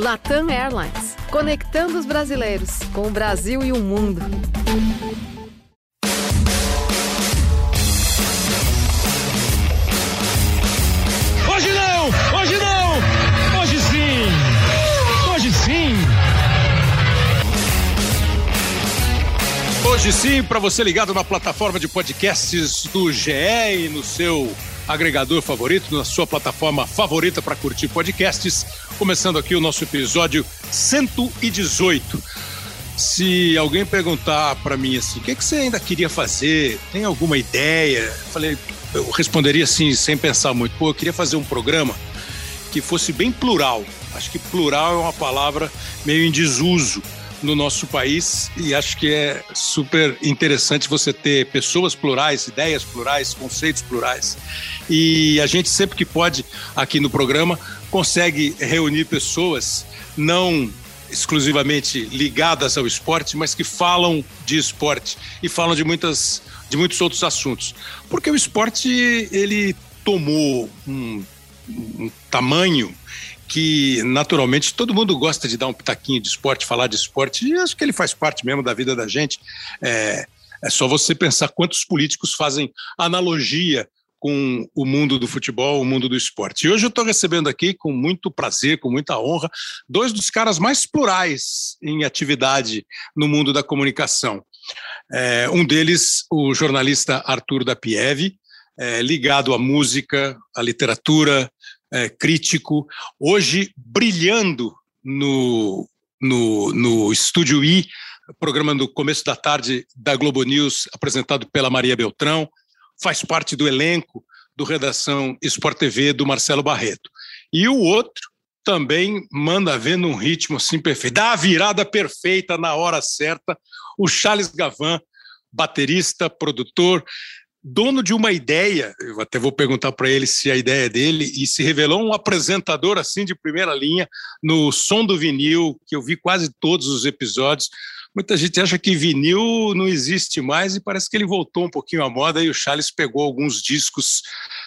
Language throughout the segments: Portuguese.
Latam Airlines, conectando os brasileiros com o Brasil e o mundo. Hoje não! Hoje não! Hoje sim! Hoje sim! Hoje sim, para você ligado na plataforma de podcasts do GE e no seu agregador favorito, na sua plataforma favorita para curtir podcasts. Começando aqui o nosso episódio 118. Se alguém perguntar para mim assim, o que, que você ainda queria fazer? Tem alguma ideia? Eu falei, eu responderia assim, sem pensar muito. Pô, eu queria fazer um programa que fosse bem plural. Acho que plural é uma palavra meio em desuso no nosso país e acho que é super interessante você ter pessoas plurais, ideias plurais, conceitos plurais. E a gente sempre que pode aqui no programa consegue reunir pessoas não exclusivamente ligadas ao esporte, mas que falam de esporte e falam de muitas de muitos outros assuntos. Porque o esporte ele tomou um, um tamanho que naturalmente todo mundo gosta de dar um pitaquinho de esporte, falar de esporte, e acho que ele faz parte mesmo da vida da gente. É, é só você pensar quantos políticos fazem analogia com o mundo do futebol, o mundo do esporte. E hoje eu estou recebendo aqui, com muito prazer, com muita honra, dois dos caras mais plurais em atividade no mundo da comunicação. É, um deles, o jornalista Arthur da Pieve, é, ligado à música, à literatura, é, crítico, hoje brilhando no, no, no Estúdio I, programa do começo da tarde da Globo News, apresentado pela Maria Beltrão, faz parte do elenco do Redação Sport TV do Marcelo Barreto. E o outro também manda ver num ritmo assim perfeito, dá a virada perfeita na hora certa, o Charles Gavan, baterista, produtor, dono de uma ideia, eu até vou perguntar para ele se a ideia é dele, e se revelou um apresentador assim de primeira linha no Som do Vinil, que eu vi quase todos os episódios. Muita gente acha que vinil não existe mais e parece que ele voltou um pouquinho à moda e o Charles pegou alguns discos.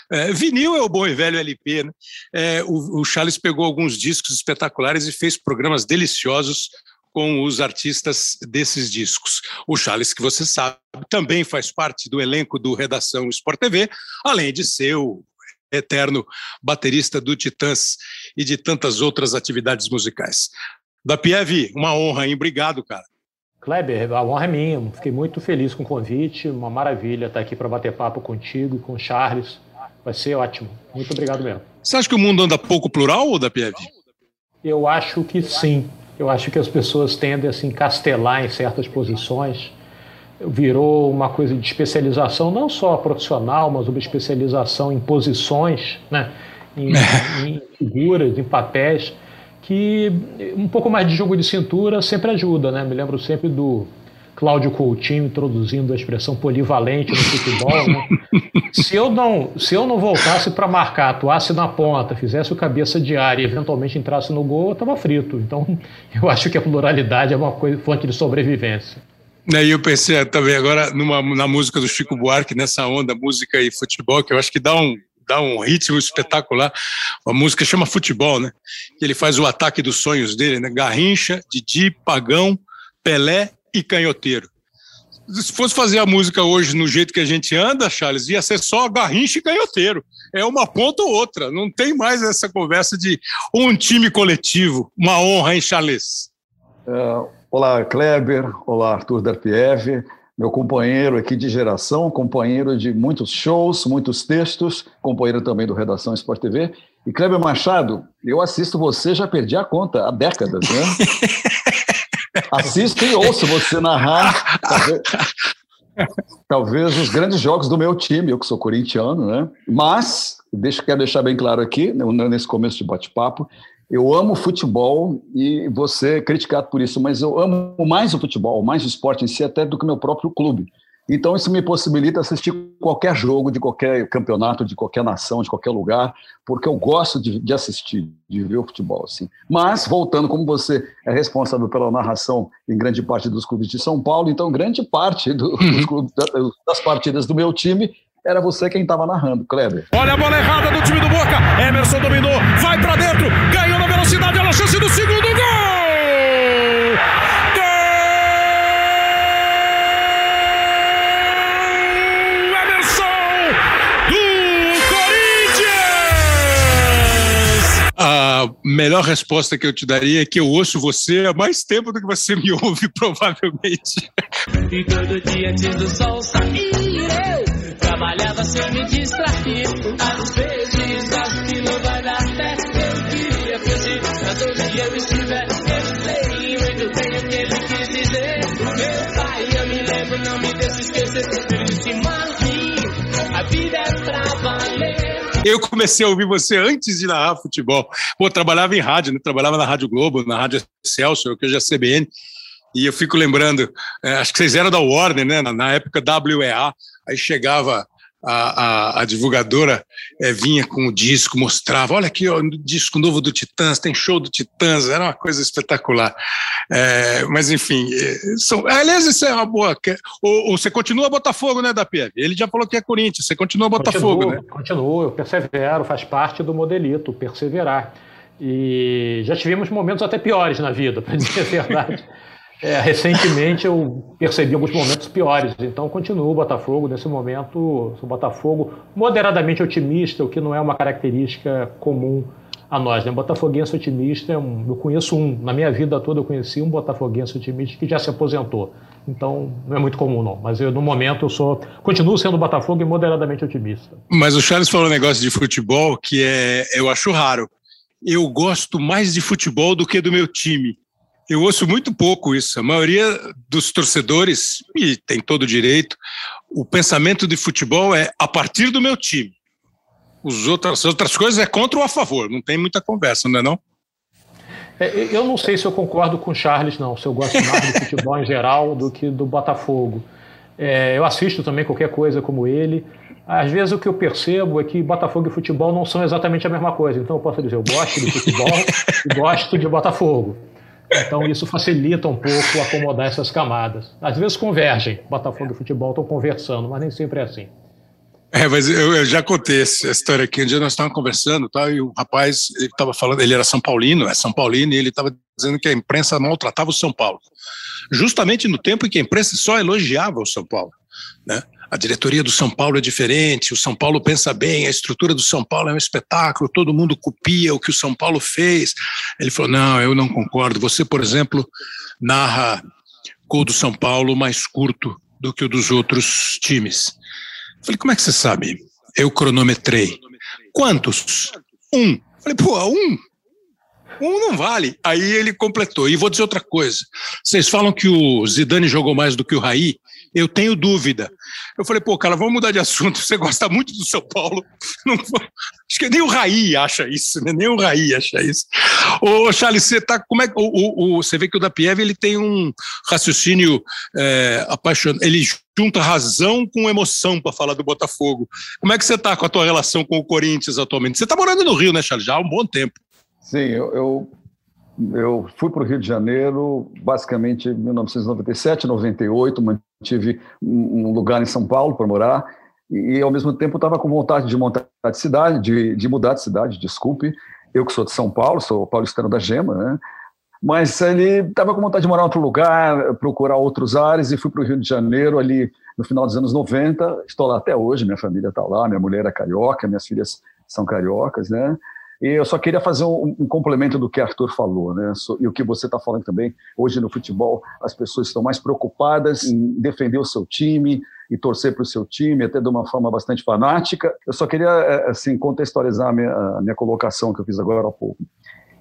É, vinil é o bom e velho LP, né? É, o, o Charles pegou alguns discos espetaculares e fez programas deliciosos com os artistas desses discos. O Charles, que você sabe, também faz parte do elenco do Redação Sport TV, além de ser o eterno baterista do Titãs e de tantas outras atividades musicais. Da Pieve, uma honra, hein? Obrigado, cara. Kleber, a honra é minha. Fiquei muito feliz com o convite. Uma maravilha estar aqui para bater papo contigo e com o Charles. Vai ser ótimo. Muito obrigado mesmo. Você acha que o mundo anda pouco plural, ou da Pieve? Eu acho que sim. Eu acho que as pessoas tendem a se encastelar em certas posições. Virou uma coisa de especialização, não só profissional, mas uma especialização em posições, né? em, em figuras, em papéis, que um pouco mais de jogo de cintura sempre ajuda. Né? Me lembro sempre do Cláudio Coutinho introduzindo a expressão polivalente no futebol. Né? se, eu não, se eu não voltasse para marcar, atuasse na ponta, fizesse o cabeça de área e eventualmente entrasse no gol, eu estava frito. Então, eu acho que a pluralidade é uma coisa, fonte de sobrevivência. E aí eu pensei também agora numa, na música do Chico Buarque, nessa onda, música e futebol, que eu acho que dá um, dá um ritmo espetacular. A música chama Futebol, né? Ele faz o ataque dos sonhos dele, né? Garrincha, Didi, Pagão, Pelé e Canhoteiro se fosse fazer a música hoje no jeito que a gente anda, Charles, ia ser só garrincha e canhoteiro. É uma ponta ou outra. Não tem mais essa conversa de um time coletivo. Uma honra, hein, Charles? Uh, olá, Kleber. Olá, Arthur Darpiev. Meu companheiro aqui de geração, companheiro de muitos shows, muitos textos, companheiro também do Redação Sport TV. E Kleber Machado, eu assisto você, já perdi a conta há décadas, né? Assisto e ouço você narrar. Talvez, talvez, os grandes jogos do meu time, eu que sou corintiano, né? Mas, deixa, quero deixar bem claro aqui, né, nesse começo de bate-papo, eu amo futebol e você é criticado por isso, mas eu amo mais o futebol, mais o esporte em si, até do que meu próprio clube. Então, isso me possibilita assistir qualquer jogo, de qualquer campeonato, de qualquer nação, de qualquer lugar, porque eu gosto de, de assistir, de ver o futebol. Assim. Mas, voltando, como você é responsável pela narração em grande parte dos clubes de São Paulo, então, grande parte do, dos clubes, das partidas do meu time era você quem estava narrando, Kleber. Olha a bola errada do time do Boca. Emerson dominou, vai para dentro, melhor resposta que eu te daria é que eu ouço você há mais tempo do que você me ouve, provavelmente. E todo dia antes do sol sair, eu trabalhava sem me distrair. Às vezes não vai dar certo. Eu queria fugir, mas onde eu estiver, eu sei muito bem o que ele quis dizer. Meu pai, eu me lembro, não me deixe esquecer. Ele disse, Marquinhos, a vida é. Eu comecei a ouvir você antes de narrar futebol. Pô, trabalhava em rádio, né? Trabalhava na Rádio Globo, na Rádio Celso, que hoje é CBN. E eu fico lembrando, é, acho que vocês eram da Warner, né? Na, na época WEA. Aí chegava a, a, a divulgadora é, vinha com o disco, mostrava, olha aqui, ó, o disco novo do Titãs, tem show do Titãs, era uma coisa espetacular. É, mas, enfim, é, são, aliás, isso é uma boa. Ou, ou, você continua Botafogo, né, da PF? Ele já falou que é Corinthians, você continua Botafogo, continuo, né? Continuo, eu persevero, faz parte do modelito, perseverar. E já tivemos momentos até piores na vida, para dizer a verdade. É, recentemente eu percebi alguns momentos piores, então continuo o Botafogo. Nesse momento, sou Botafogo moderadamente otimista, o que não é uma característica comum a nós. Né? Botafoguense otimista, é eu conheço um, na minha vida toda eu conheci um botafoguense otimista que já se aposentou. Então não é muito comum não, mas eu, no momento eu sou, continuo sendo Botafogo e moderadamente otimista. Mas o Charles falou um negócio de futebol que é, eu acho raro. Eu gosto mais de futebol do que do meu time. Eu ouço muito pouco isso. A maioria dos torcedores, e tem todo o direito, o pensamento de futebol é a partir do meu time. Os outras, as outras coisas é contra ou a favor, não tem muita conversa, não é não? É, eu não sei se eu concordo com o Charles, não. Se eu gosto mais do futebol em geral do que do Botafogo. É, eu assisto também qualquer coisa como ele. Às vezes o que eu percebo é que Botafogo e futebol não são exatamente a mesma coisa. Então eu posso dizer, eu gosto de futebol e gosto de Botafogo. Então isso facilita um pouco acomodar essas camadas. Às vezes convergem, Botafogo e futebol estão conversando, mas nem sempre é assim. É, mas eu, eu já contei essa história aqui. Um dia nós estávamos conversando tá, e o rapaz estava falando, ele era São Paulino, é São Paulino, e ele estava dizendo que a imprensa maltratava o São Paulo. Justamente no tempo em que a imprensa só elogiava o São Paulo. Né? A diretoria do São Paulo é diferente, o São Paulo pensa bem, a estrutura do São Paulo é um espetáculo, todo mundo copia o que o São Paulo fez. Ele falou: não, eu não concordo. Você, por exemplo, narra gol do São Paulo mais curto do que o dos outros times. Eu falei: como é que você sabe? Eu cronometrei. Quantos? Um. Eu falei: pô, um? Um não vale. Aí ele completou. E vou dizer outra coisa. Vocês falam que o Zidane jogou mais do que o Raí. Eu tenho dúvida. Eu falei, pô, cara, vamos mudar de assunto. Você gosta muito do São Paulo. Não, acho que nem o Raí acha isso, né? Nem o Raí acha isso. Ô, Charles, você tá. Como é o, o, o, você vê que o da Pieve ele tem um raciocínio é, apaixonado. Ele junta razão com emoção para falar do Botafogo. Como é que você está com a tua relação com o Corinthians atualmente? Você está morando no Rio, né, Charles? Já há um bom tempo. Sim, eu, eu, eu fui para o Rio de Janeiro basicamente em 1997, 98, mantive um lugar em São Paulo para morar e, ao mesmo tempo estava com vontade de montar de cidade, de, de mudar de cidade, desculpe. Eu que sou de São Paulo, sou paulistano da Gema, né? Mas ele estava com vontade de morar em outro lugar, procurar outros ares e fui para o Rio de Janeiro ali no final dos anos 90. Estou lá até hoje, minha família está lá, minha mulher é carioca, minhas filhas são cariocas, né? Eu só queria fazer um, um complemento do que Arthur falou, né? E o que você está falando também. Hoje no futebol, as pessoas estão mais preocupadas em defender o seu time e torcer para o seu time, até de uma forma bastante fanática. Eu só queria é, assim contextualizar a minha, a minha colocação que eu fiz agora há pouco.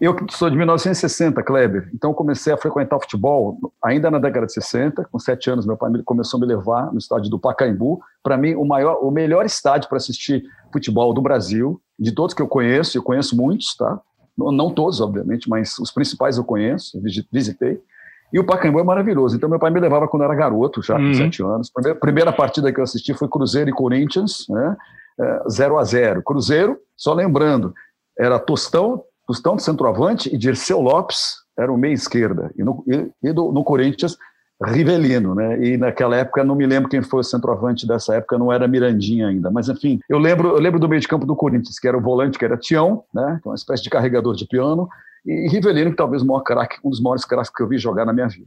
Eu sou de 1960, Kleber, então comecei a frequentar futebol ainda na década de 60. Com sete anos, meu pai começou a me levar no estádio do Pacaembu. Para mim, o, maior, o melhor estádio para assistir futebol do Brasil, de todos que eu conheço, eu conheço muitos, tá? Não todos, obviamente, mas os principais eu conheço, visitei. E o Pacaembu é maravilhoso. Então, meu pai me levava quando eu era garoto, já com uhum. sete anos. A primeira partida que eu assisti foi Cruzeiro e Corinthians, né? 0 é, a 0 Cruzeiro, só lembrando, era Tostão, Tostão de centroavante e Dirceu Lopes era o meia esquerda. E no, e, e do, no Corinthians, Rivelino, né? E naquela época não me lembro quem foi o centroavante dessa época, não era Mirandinha ainda, mas enfim, eu lembro, eu lembro do meio de campo do Corinthians, que era o volante, que era Tião, né? É uma espécie de carregador de piano, e Rivelino, que talvez craque, um dos maiores craques que eu vi jogar na minha vida.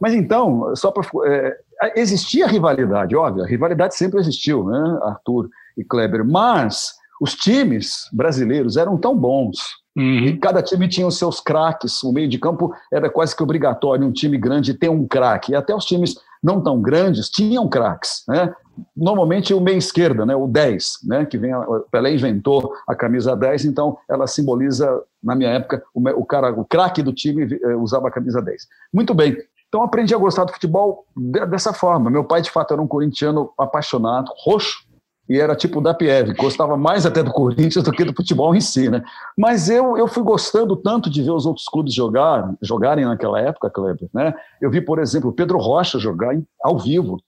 Mas então, só para é, existia rivalidade, óbvio, a rivalidade sempre existiu, né? Arthur e Kleber, mas os times brasileiros eram tão bons, Uhum. E cada time tinha os seus craques. O meio de campo era quase que obrigatório um time grande ter um craque. E até os times não tão grandes tinham craques. Né? Normalmente o meio esquerda, né? o 10, né? que vem, o Pelé inventou a camisa 10, então ela simboliza, na minha época, o, o cara, o craque do time eh, usava a camisa 10. Muito bem. Então aprendi a gostar do futebol dessa forma. Meu pai, de fato, era um corintiano apaixonado, roxo, e era tipo da Pieve, gostava mais até do Corinthians do que do futebol em si, né? Mas eu, eu fui gostando tanto de ver os outros clubes jogar, jogarem naquela época, Kleber, né? Eu vi, por exemplo, o Pedro Rocha jogar ao vivo,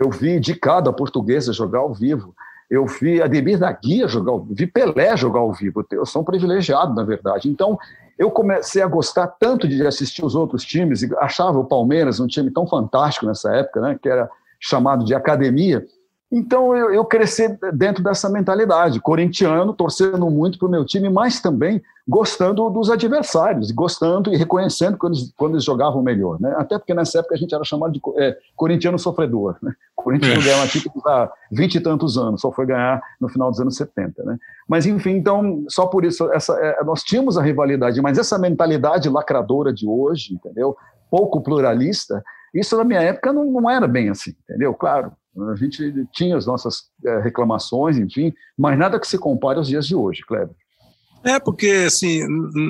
eu vi de cada portuguesa jogar ao vivo, eu vi Ademir da Guia jogar, ao vivo, vi Pelé jogar ao vivo, eu sou um privilegiado, na verdade. Então, eu comecei a gostar tanto de assistir os outros times, e achava o Palmeiras um time tão fantástico nessa época, né? Que era chamado de academia, então eu, eu cresci dentro dessa mentalidade, corintiano, torcendo muito para o meu time, mas também gostando dos adversários, gostando e reconhecendo quando eles, quando eles jogavam melhor. Né? Até porque nessa época a gente era chamado de é, corintiano sofredor. Né? O Corinthians é. ganhou uma título há 20 e tantos anos, só foi ganhar no final dos anos 70. Né? Mas enfim, então, só por isso, essa, é, nós tínhamos a rivalidade, mas essa mentalidade lacradora de hoje, entendeu? pouco pluralista, isso na minha época não, não era bem assim, entendeu? Claro, a gente tinha as nossas é, reclamações, enfim, mas nada que se compare aos dias de hoje, Kleber. É, porque, assim,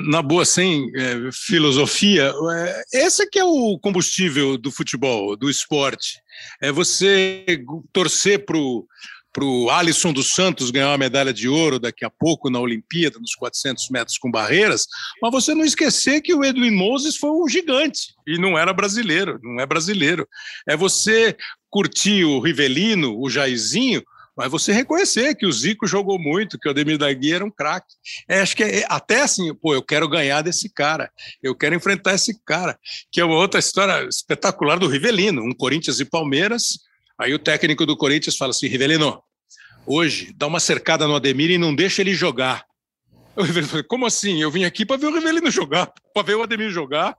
na boa, sem é, filosofia, é, esse que é o combustível do futebol, do esporte. É você torcer para o Alisson dos Santos ganhar uma medalha de ouro daqui a pouco na Olimpíada, nos 400 metros com barreiras, mas você não esquecer que o Edwin Moses foi um gigante e não era brasileiro, não é brasileiro. É você curtir o Rivelino, o Jairzinho, mas você reconhecer que o Zico jogou muito, que o Ademir da Guia era um craque. É, acho que é, até assim, pô, eu quero ganhar desse cara, eu quero enfrentar esse cara, que é uma outra história espetacular do Rivelino, um Corinthians e Palmeiras, Aí o técnico do Corinthians fala assim: Rivelino, hoje dá uma cercada no Ademir e não deixa ele jogar. O Rivelino falou: como assim? Eu vim aqui para ver o Rivelino jogar, para ver o Ademir jogar.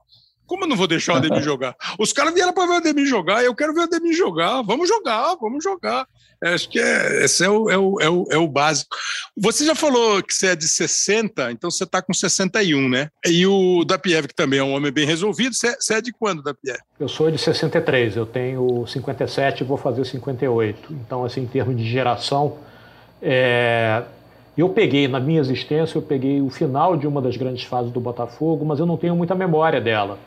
Como eu não vou deixar o Ademir jogar? Os caras vieram para ver o Ademir jogar, eu quero ver o Ademir jogar. Vamos jogar, vamos jogar. É, acho que é, esse é o, é, o, é, o, é o básico. Você já falou que você é de 60, então você está com 61, né? E o Dapiev, que também é um homem bem resolvido, você, você é de quando, Dapiev? Eu sou de 63, eu tenho 57 e vou fazer 58. Então, assim, em termos de geração, é, eu peguei, na minha existência, eu peguei o final de uma das grandes fases do Botafogo, mas eu não tenho muita memória dela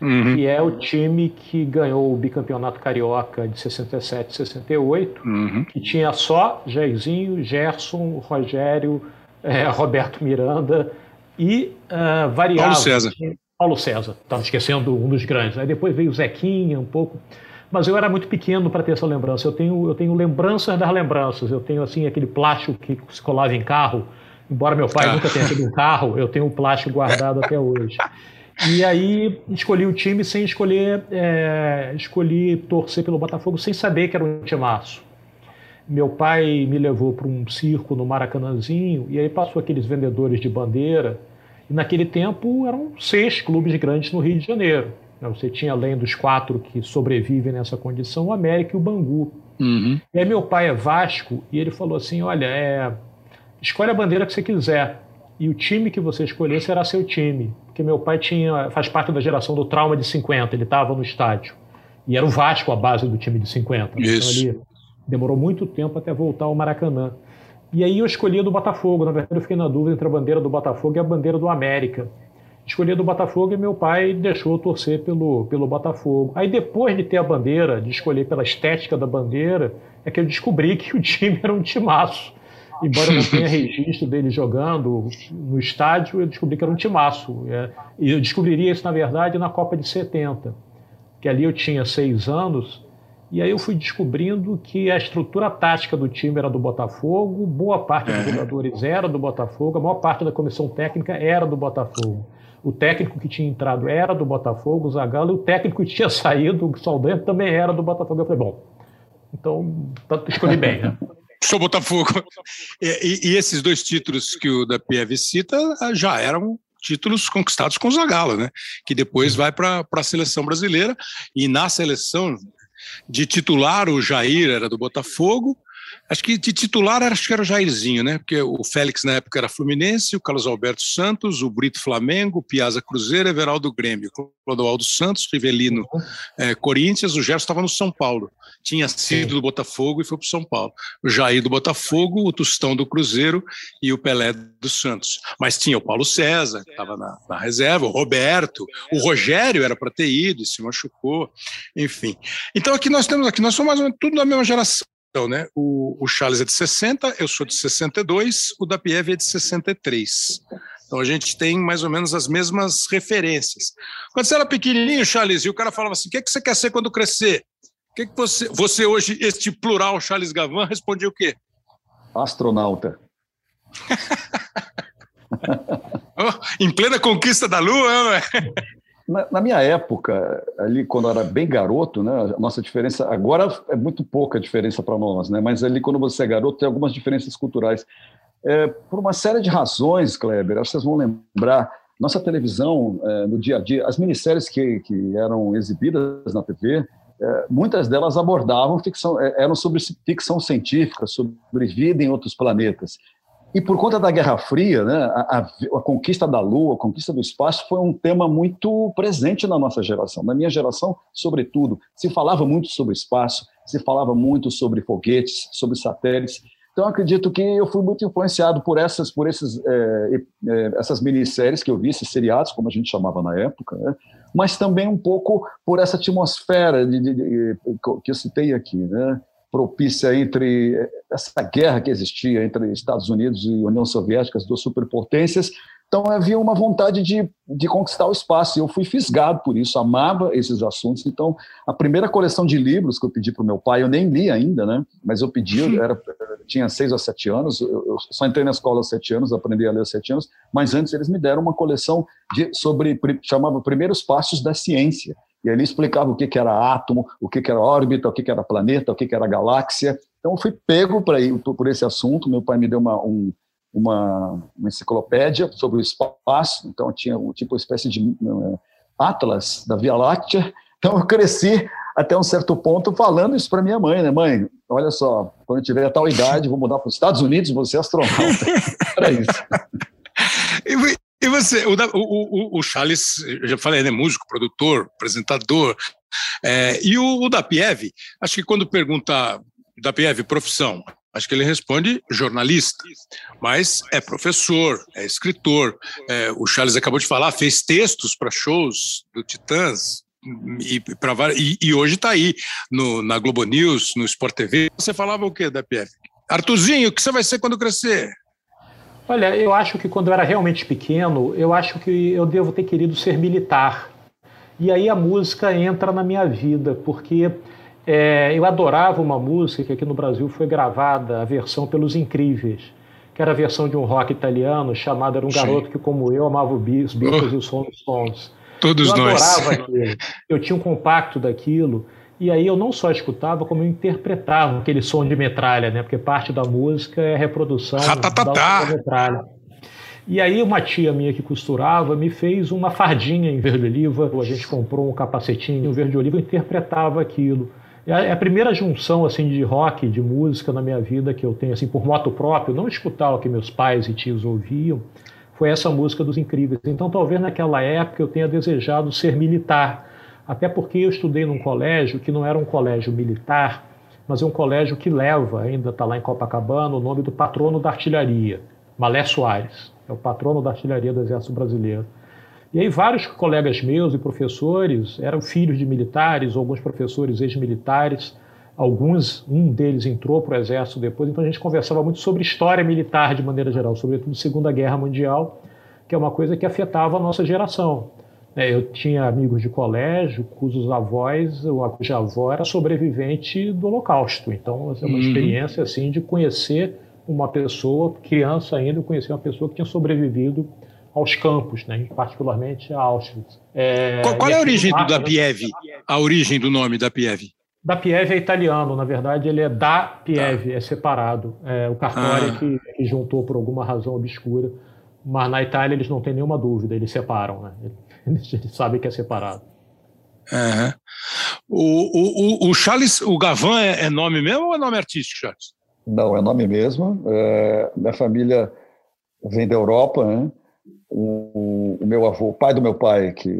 uhum. que é o time que ganhou o bicampeonato carioca de 67 68, uhum. que tinha só Jairzinho, Gerson, Rogério, é, Roberto Miranda e uh, variava. Paulo César. Paulo César, estava esquecendo um dos grandes. Aí depois veio o Zequinha, um pouco. Mas eu era muito pequeno para ter essa lembrança. Eu tenho, eu tenho lembranças das lembranças. Eu tenho assim aquele plástico que se colava em carro. Embora meu pai ah. nunca tenha tido um carro, eu tenho o um plástico guardado até hoje. E aí escolhi o time sem escolher, é, escolhi torcer pelo Botafogo sem saber que era um timaço. Meu pai me levou para um circo no Maracanãzinho e aí passou aqueles vendedores de bandeira. E naquele tempo eram seis clubes grandes no Rio de Janeiro. Né, você tinha, além dos quatro que sobrevivem nessa condição, o América e o Bangu. Uhum. E aí meu pai é Vasco e ele falou assim: olha, é, escolhe a bandeira que você quiser e o time que você escolher será seu time. Porque meu pai tinha, faz parte da geração do trauma de 50, ele estava no estádio. E era o Vasco a base do time de 50. Isso. Então ele demorou muito tempo até voltar ao Maracanã. E aí eu escolhi do Botafogo. Na verdade, eu fiquei na dúvida entre a bandeira do Botafogo e a bandeira do América. Escolhi do Botafogo e meu pai deixou eu torcer pelo, pelo Botafogo. Aí depois de ter a bandeira, de escolher pela estética da bandeira, é que eu descobri que o time era um timaço embora não tenha registro dele jogando no estádio, eu descobri que era um timaço. É, e eu descobriria isso, na verdade, na Copa de 70, que ali eu tinha seis anos, e aí eu fui descobrindo que a estrutura tática do time era do Botafogo, boa parte dos jogadores era do Botafogo, a maior parte da comissão técnica era do Botafogo. O técnico que tinha entrado era do Botafogo, o Zagallo, e o técnico que tinha saído, o Saldanha, também era do Botafogo. Eu falei, bom, então escolhi bem, né? Sou Botafogo. E, e, esses dois títulos que o da Pieve cita ah, já eram títulos conquistados com o Zagallo, né? Que depois vai para a seleção brasileira e na seleção de titular o Jair era do Botafogo, Acho que de titular acho que era o Jairzinho, né? Porque o Félix na época era Fluminense, o Carlos Alberto Santos, o Brito Flamengo, o Piazza Cruzeiro, Everaldo Grêmio, Clodoaldo Santos, Rivelino uhum. é, Corinthians, o Gerson estava no São Paulo. Tinha sido do Botafogo e foi para o São Paulo. O Jair do Botafogo, o Tostão do Cruzeiro e o Pelé do Santos. Mas tinha o Paulo César, que estava na, na, reserva, o Roberto, o Rogério era para ter ido e se machucou, enfim. Então aqui nós temos aqui, nós somos mais ou menos tudo da mesma geração. Então, né, o, o Charles é de 60, eu sou de 62, o da Pieve é de 63. Então a gente tem mais ou menos as mesmas referências. Quando você era pequenininho, Charles, e o cara falava assim: o que, é que você quer ser quando crescer? O que, é que você, você hoje, este plural Charles Gavan, respondia o quê? Astronauta. oh, em plena conquista da Lua, né? Na, minha época, ali quando eu era bem garoto, né, a nossa diferença agora é muito pouca a diferença para nós, né, mas ali quando você é garoto tem algumas diferenças culturais. É, por uma série de razões, Kleber, acho que vocês vão lembrar, nossa televisão, é, no dia a dia, as minisséries que, que eram exibidas na TV, é, muitas delas abordavam ficção, é, eram sobre ficção científica, sobre vida em outros planetas. E por conta da Guerra Fria, né, a, a, a, conquista da Lua, a conquista do espaço foi um tema muito presente na nossa geração. Na minha geração, sobretudo, se falava muito sobre espaço, se falava muito sobre foguetes, sobre satélites. Então, acredito que eu fui muito influenciado por essas, por esses, é, é, essas minisséries que eu vi, esses seriados, como a gente chamava na época, né? mas também um pouco por essa atmosfera de, de, de, que eu citei aqui, né? Propícia entre essa guerra que existia entre Estados Unidos e União Soviética, as duas superpotências. Então havia uma vontade de, de conquistar o espaço. E eu fui fisgado por isso, amava esses assuntos. Então a primeira coleção de livros que eu pedi para o meu pai, eu nem li ainda, né? Mas eu pedi, eu era, tinha seis ou sete anos. Eu só entrei na escola aos sete anos, aprendi a ler aos sete anos. Mas antes eles me deram uma coleção de, sobre chamava Primeiros Passos da Ciência e ali explicava o que, que era átomo, o que, que era órbita, o que, que era planeta, o que, que era galáxia. Então, eu fui pego pra, por esse assunto. Meu pai me deu uma, um, uma, uma, enciclopédia sobre o espaço, então tinha um tipo uma espécie de uh, atlas da Via Láctea. Então, eu cresci até um certo ponto falando isso para minha mãe, né? Mãe, olha só, quando eu tiver a tal idade, vou mudar para os Estados Unidos, vou ser astronauta. Era isso. E você, o, o, o Charles, eu já falei, né, músico, produtor, apresentador, é, e o, o da Pieve, acho que quando pergunta da Pieve profissão, acho que ele responde jornalista, mas é professor, é escritor. É, o Charles acabou de falar, fez textos para shows do Titãs, e, pra, e, e hoje está aí no, na Globo News, no Sport TV. Você falava o que da Pieve? Artuzinho, o que você vai ser quando crescer? Olha, eu acho que quando eu era realmente pequeno, eu acho que eu devo ter querido ser militar. E aí a música entra na minha vida, porque é, eu adorava uma música que aqui no Brasil foi gravada, a versão pelos Incríveis, que era a versão de um rock italiano chamado Era um Garoto Sim. que, como eu, amava os Beatles uh, e os Stones. Todos eu nós. Eu adorava aquilo. Eu tinha um compacto daquilo. E aí eu não só escutava, como eu interpretava aquele som de metralha, né? Porque parte da música é a reprodução da metralha. E aí uma tia minha que costurava me fez uma fardinha em verde oliva. A gente comprou um capacetinho em verde oliva e interpretava aquilo. É a primeira junção assim de rock, de música na minha vida que eu tenho assim por moto próprio, não escutar o que meus pais e tios ouviam, foi essa música dos Incríveis. Então talvez naquela época eu tenha desejado ser militar até porque eu estudei num colégio que não era um colégio militar, mas é um colégio que leva, ainda está lá em Copacabana, o nome do patrono da artilharia, Malé Soares, é o patrono da artilharia do Exército Brasileiro. E aí vários colegas meus e professores eram filhos de militares, alguns professores ex-militares, alguns, um deles entrou para o Exército depois, então a gente conversava muito sobre história militar de maneira geral, sobretudo Segunda Guerra Mundial, que é uma coisa que afetava a nossa geração. É, eu tinha amigos de colégio cujos avós, cuja avó era sobrevivente do Holocausto. Então, é uma uhum. experiência assim de conhecer uma pessoa, criança ainda, conhecer uma pessoa que tinha sobrevivido aos campos, né, particularmente a Auschwitz. É, qual, qual é a origem do da Pieve? A origem do nome da Pieve? Da Pieve é italiano, na verdade ele é da Pieve, tá. é separado. É o cartório ah. que, que juntou por alguma razão obscura mas na Itália eles não têm nenhuma dúvida, eles separam, né? Eles sabem que é separado. Uhum. O, o, o Charles, o Gavan é, é, nome mesmo ou é nome artístico, Charles? Não, é nome mesmo. É, minha família vem da Europa, né? O, o, meu avô, o pai do meu pai, que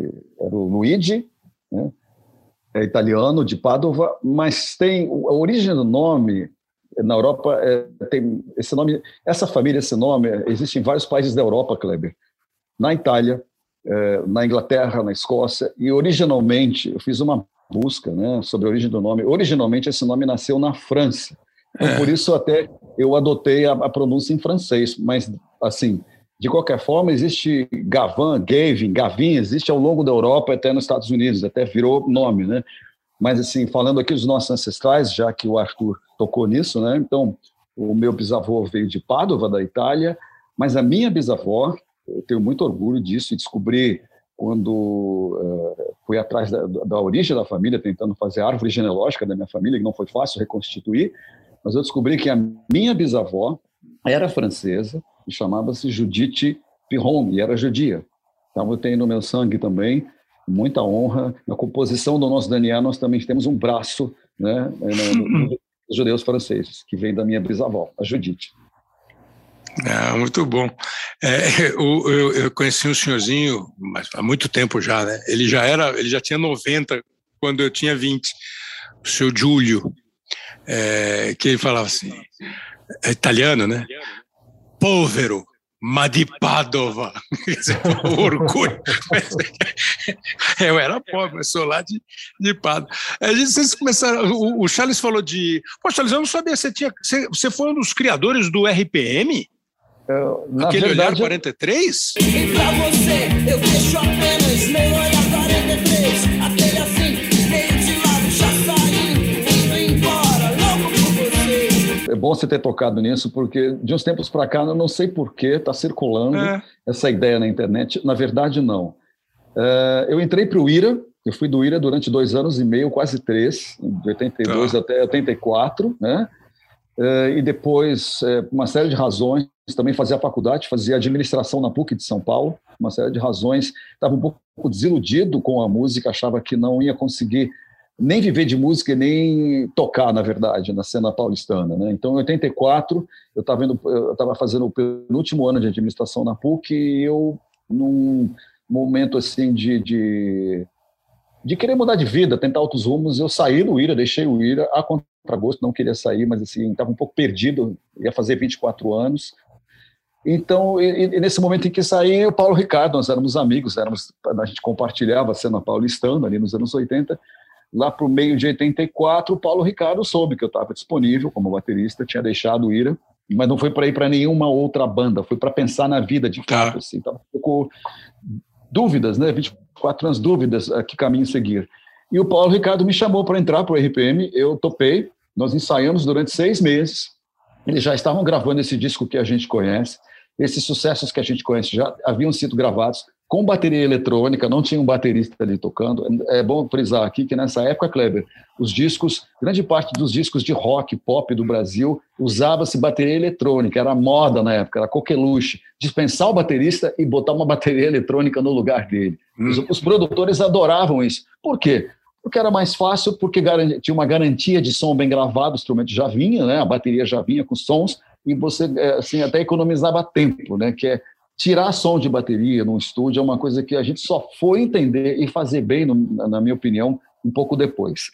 era o Luigi, né? é italiano, de Padova, mas tem a origem do nome na Europa é, tem esse nome, essa família, esse nome existe em vários países da Europa, Kleber. Na Itália, é, na Inglaterra, na Escócia e originalmente eu fiz uma busca, né, sobre a origem do nome. Originalmente esse nome nasceu na França. Então, é. Por isso até eu adotei a, a pronúncia em francês, mas assim de qualquer forma, existe Gavan, Gavin, Gavin, existe ao longo da Europa até nos Estados Unidos, até virou nome, né? Mas, assim, falando aqui dos nossos ancestrais, já que o Arthur tocou nisso, né? Então, o meu bisavô veio de Padova, da Itália, mas a minha bisavó, eu tenho muito orgulho disso e descobri quando uh, fui atrás da, da, origem da família, tentando fazer a árvore genealógica da minha família, que não foi fácil reconstituir, mas eu descobri que a minha bisavó era francesa, e chamava-se Judite Piron, e era judia. Então eu tenho no meu sangue também muita honra. Na composição do nosso Daniel, nós também temos um braço né, dos judeus franceses, que vem da minha bisavó, a Judite. É, muito bom. É, eu, eu, eu, conheci um senhorzinho mas há muito tempo já, né? Ele já era, ele já tinha 90 quando eu tinha 20, o seu Giulio, é, que ele falava assim, é italiano, né? povero, ma di Padova. orgulho. Eu era pobre, mas sou lá de, de Padova. A gente, vocês começaram. O, o, Charles falou de. Pô, Charles, eu não sabia. Você, tinha, você, você foi um dos criadores do RPM? Eu, Aquele verdade, olhar 43? E pra você, eu deixo apenas meu olhar 43. Aquele assim. é bom você ter tocado nisso, porque de uns tempos para cá, eu não sei porquê, está circulando é. essa ideia na internet. Na verdade, não. É, eu entrei para o IRA, eu fui do IRA durante dois anos e meio, quase três, de 82 tá. até 84, né? É, e depois, é, uma série de razões, também fazia faculdade, fazia administração na PUC de São Paulo, uma série de razões, estava um pouco desiludido com a música, achava que não ia conseguir nem viver de música nem tocar, na verdade, na cena paulistana. Né? Então, em 84, eu estava fazendo o penúltimo ano de administração na PUC e eu, num momento assim de, de, de querer mudar de vida, tentar outros rumos, eu saí do IRA, deixei o IRA a contragosto, não queria sair, mas assim, estava um pouco perdido, ia fazer 24 anos. Então, e, e nesse momento em que saí, o Paulo Ricardo, nós éramos amigos, éramos, a gente compartilhava a cena paulistana ali nos anos 80, Lá para o meio de 84, o Paulo Ricardo soube que eu estava disponível como baterista, tinha deixado o Ira, mas não foi para ir para nenhuma outra banda, foi para pensar na vida de tá. fato. Tá. Assim, tava um pouco dúvidas, né? 24 anos, dúvidas a que caminho seguir. E o Paulo Ricardo me chamou para entrar para o RPM, eu topei, nós ensaiamos durante seis meses, eles já estavam gravando esse disco que a gente conhece, esses sucessos que a gente conhece já haviam sido gravados, com bateria eletrônica, não tinha um baterista ali tocando. É bom frisar aqui que nessa época, Kleber, os discos, grande parte dos discos de rock, pop do Brasil, usava-se bateria eletrônica, era moda na época, era coqueluche, dispensar o baterista e botar uma bateria eletrônica no lugar dele. Os, hum. os produtores adoravam isso. Por quê? Porque era mais fácil, porque tinha uma garantia de som bem gravado, o instrumento já vinha, né? a bateria já vinha com sons, e você é, assim, até economizava tempo, né? que é tirar som de bateria num estúdio é uma coisa que a gente só foi entender e fazer bem, no, na minha opinião, um pouco depois.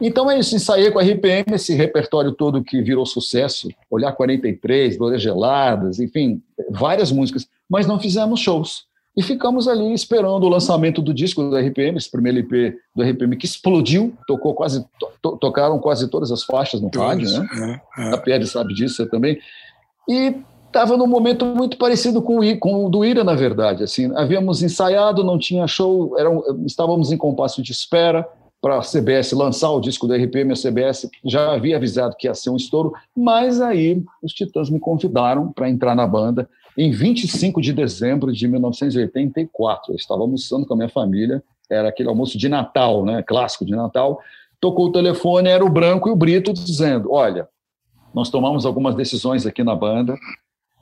Então é isso, ensaiei com a RPM, esse repertório todo que virou sucesso, Olhar 43, Dores Geladas, enfim, várias músicas, mas não fizemos shows. E ficamos ali esperando o lançamento do disco do RPM, esse primeiro LP do RPM que explodiu, tocou quase, to, tocaram quase todas as faixas no rádio, né? É, é. A Pierre sabe disso também. E estava num momento muito parecido com o, com o do Ira, na verdade. Assim, havíamos ensaiado, não tinha show, eram, estávamos em compasso de espera para a CBS lançar o disco da RPM. A CBS já havia avisado que ia ser um estouro, mas aí os Titãs me convidaram para entrar na banda em 25 de dezembro de 1984. Eu estava almoçando com a minha família, era aquele almoço de Natal, né, clássico de Natal. Tocou o telefone, era o Branco e o Brito dizendo: Olha, nós tomamos algumas decisões aqui na banda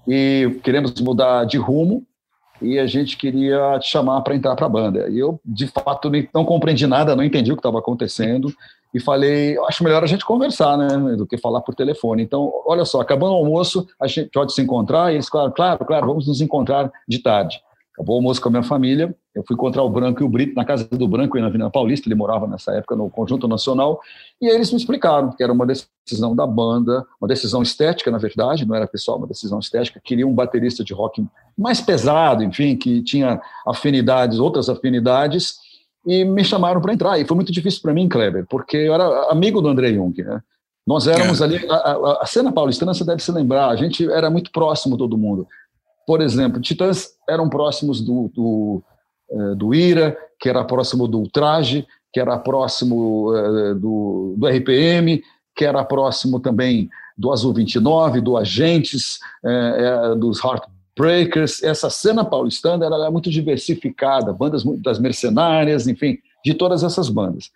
e queremos mudar de rumo e a gente queria te chamar para entrar para a banda. E eu, de fato, não compreendi nada, não entendi o que estava acontecendo. e falei, acho melhor a gente conversar, né, do que falar por telefone. Então, olha só, acabando o almoço, a gente pode se encontrar, e eles falaram, claro, claro, vamos nos encontrar de tarde. Acabou o almoço com a minha família, eu fui encontrar o Branco e o Brito na casa do Branco e na Avenida Paulista, ele morava nessa época no Conjunto Nacional, e aí eles me explicaram que era uma decisão da banda, uma decisão estética, na verdade, não era pessoal, uma decisão estética, queria um baterista de rock mais pesado, enfim, que tinha afinidades, outras afinidades, e me chamaram para entrar. E foi muito difícil para mim, Kleber, porque eu era amigo do André Jung. Né? Nós éramos é. ali. A, a, a, cena paulistana, você deve se lembrar, a gente era muito próximo todo mundo. Por exemplo, Titãs eram próximos do, do, eh, do Ira, que era próximo do Ultraje, que era próximo eh, do, do RPM, que era próximo também do Azul 29, do Agentes, eh, dos Heart breakers, essa cena paulistana era é muito diversificada, bandas das mercenárias, enfim, de todas essas bandas.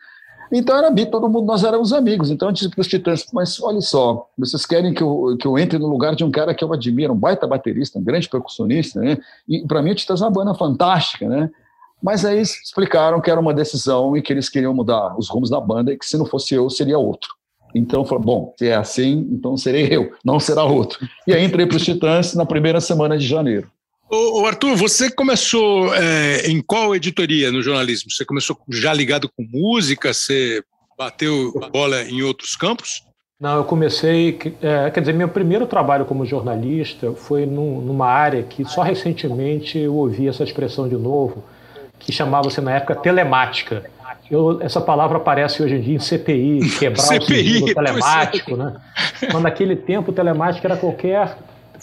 Então era bi, todo mundo, nós éramos amigos. Então eu disse para os titãs, mas olha só, vocês querem que eu, que eu entre no lugar de um cara que eu admiro, um baita baterista, um grande percussionista, né? E para mim o Titãs é uma banda fantástica, né? Mas aí explicaram que era uma decisão e que eles queriam mudar os rumos da banda e que se não fosse eu, seria outro. Então, falei, bom, se é assim, então serei eu, não será outro. E aí entrei para os Titãs na primeira semana de janeiro. Ô, Arthur, você começou é, em qual editoria no jornalismo? Você começou já ligado com música? Você bateu a bola em outros campos? Não, eu comecei. É, quer dizer, meu primeiro trabalho como jornalista foi num, numa área que só recentemente eu ouvi essa expressão de novo, que chamava-se na época telemática. Eu, essa palavra aparece hoje em dia em CPI, quebrar CPI, o sigilo é. telemático, né? Mas naquele tempo o telemático era qualquer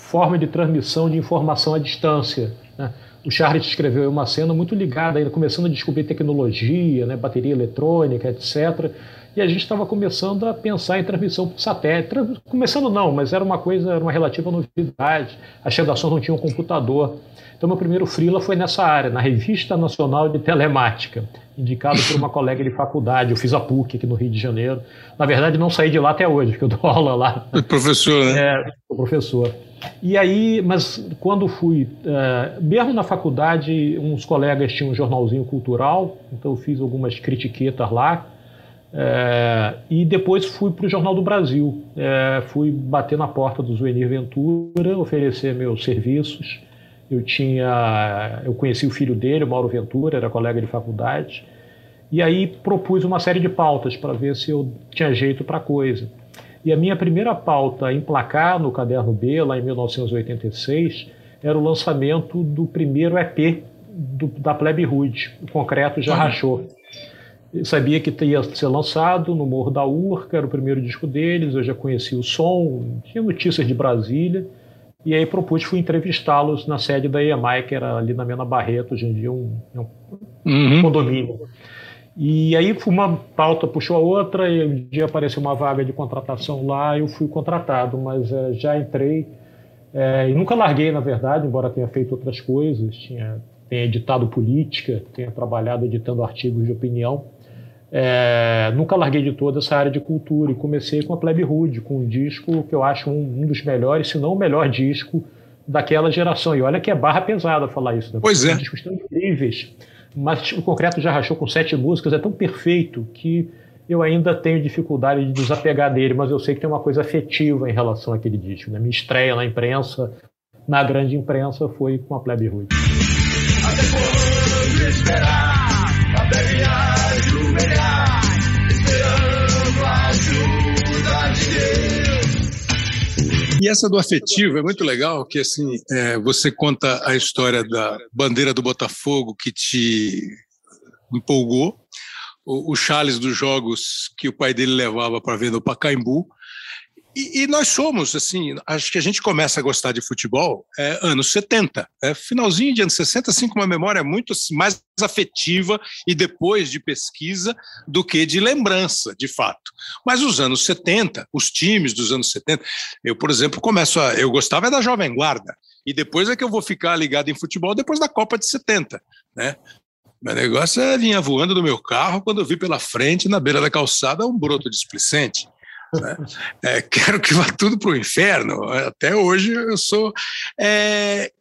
forma de transmissão de informação à distância. Né? O Charles escreveu uma cena muito ligada, ainda começando a descobrir tecnologia, né? bateria eletrônica, etc. E a gente estava começando a pensar em transmissão por satélite. Começando não, mas era uma coisa, era uma relativa novidade. As redações não tinham computador. Então, meu primeiro freela foi nessa área, na Revista Nacional de Telemática, indicado por uma colega de faculdade. Eu fiz a PUC aqui no Rio de Janeiro. Na verdade, não saí de lá até hoje, porque eu dou aula lá. É professor, né? É, sou professor. E aí, mas quando fui, é, mesmo na faculdade, uns colegas tinham um jornalzinho cultural, então eu fiz algumas critiquetas lá. É, e depois fui para o Jornal do Brasil. É, fui bater na porta do Zuenir Ventura, oferecer meus serviços. Eu tinha, eu conheci o filho dele, o Mauro Ventura, era colega de faculdade, e aí propus uma série de pautas para ver se eu tinha jeito para coisa. E a minha primeira pauta a emplacar no Caderno B, lá em 1986, era o lançamento do primeiro EP do, da Plebe Rude, o Concreto Já Rachou. Eu sabia que ia ser lançado no Morro da Urca, era o primeiro disco deles, eu já conhecia o som, tinha notícias de Brasília, e aí propus, fui entrevistá-los na sede da EMI, que era ali na Mena Barreto, hoje em dia um, um uhum. condomínio. E aí uma pauta puxou a outra, e um dia apareceu uma vaga de contratação lá, eu fui contratado, mas é, já entrei é, e nunca larguei, na verdade, embora tenha feito outras coisas, tinha, tenha editado política, tenha trabalhado editando artigos de opinião. É, nunca larguei de toda essa área de cultura e comecei com a Plebe Hood, com um disco que eu acho um, um, dos melhores, se não o melhor disco daquela geração. E olha que é barra pesada falar isso. Né? Pois é. discos tão incríveis, mas o Concreto já rachou com sete músicas, é tão perfeito que eu ainda tenho dificuldade de desapegar dele, mas eu sei que tem uma coisa afetiva em relação àquele disco. Né? Minha estreia na imprensa, na grande imprensa, foi com a Plebe Hood. Até quando esperar, E essa do afetivo é muito legal, que assim, é, você conta a história da bandeira do Botafogo que te empolgou, o, o Charles dos jogos que o pai dele levava para ver no Pacaembu, e, e, nós somos, assim, acho que a gente começa a gostar de futebol é, anos 70, é, finalzinho de anos 60, assim, com uma memória muito assim, mais afetiva e depois de pesquisa do que de lembrança, de fato. Mas os anos 70, os times dos anos 70, eu, por exemplo, começo a. Eu gostava é da Jovem Guarda, e depois é que eu vou ficar ligado em futebol depois da Copa de 70, né? Meu negócio é vinha voando no meu carro quando eu vi pela frente, na beira da calçada, um broto displicente. Né? É, quero que vá tudo para o inferno. Até hoje eu sou. É...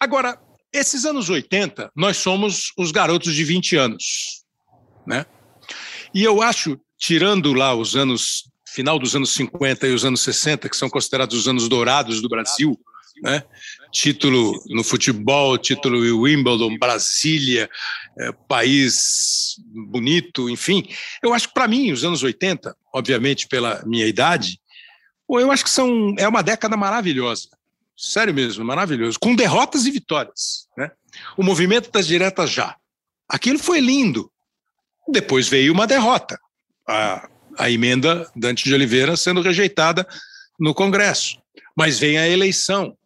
Agora, esses anos 80, nós somos os garotos de 20 anos. Né? E eu acho tirando lá os anos final dos anos 50 e os anos 60, que são considerados os anos dourados do Brasil, né? Título no futebol, título em Wimbledon, Brasília, é, país bonito, enfim. Eu acho que para mim, os anos 80, obviamente pela minha idade, eu acho que são é uma década maravilhosa. Sério mesmo, maravilhoso, com derrotas e vitórias, né? O movimento das diretas já. Aquilo foi lindo. Depois veio uma derrota. A, a emenda Dante de Oliveira sendo rejeitada no Congresso. Mas vem a eleição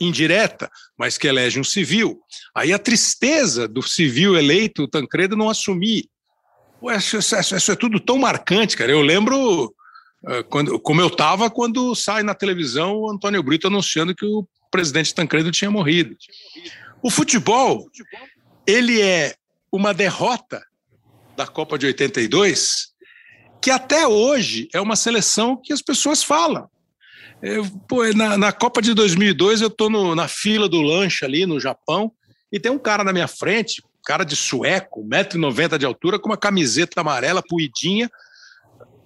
indireta, mas que elege um civil. Aí a tristeza do civil eleito, o Tancredo, não assumir. Isso, isso, isso, é tudo tão marcante, cara. Eu lembro uh, quando, como eu estava quando sai na televisão o Antônio Brito anunciando que o presidente Tancredo tinha morrido. O futebol, ele é uma derrota da Copa de 82, que até hoje é uma seleção que as pessoas falam. Eu, pô, na, na, Copa de 2002, eu estou na fila do lanche ali no Japão e tem um cara na minha frente, cara de sueco, 1,90m de altura, com uma camiseta amarela puidinha,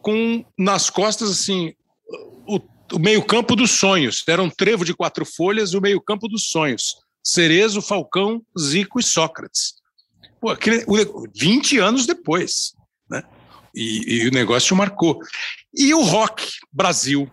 com nas costas, assim, o, o meio-campo dos sonhos. Era um trevo de quatro folhas e o meio-campo dos sonhos. Cerezo, Falcão, Zico e Sócrates. Pô, aquele, 20 anos depois, né? E, e, o negócio marcou. E o rock Brasil,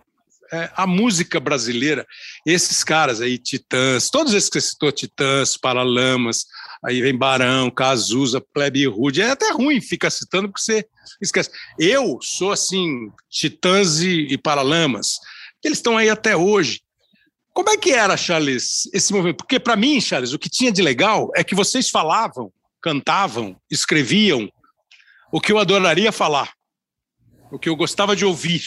é, a música brasileira, esses caras aí, Titãs, todos esses que você citou, Titãs, Paralamas, aí vem Barão, Cazuza, Plebe Rude, é até ruim ficar citando porque você esquece. Eu sou assim, Titãs e, e Paralamas, eles estão aí até hoje. Como é que era, Charles, esse movimento? Porque para mim, Charles, o que tinha de legal é que vocês falavam, cantavam, escreviam o que eu adoraria falar, o que eu gostava de ouvir.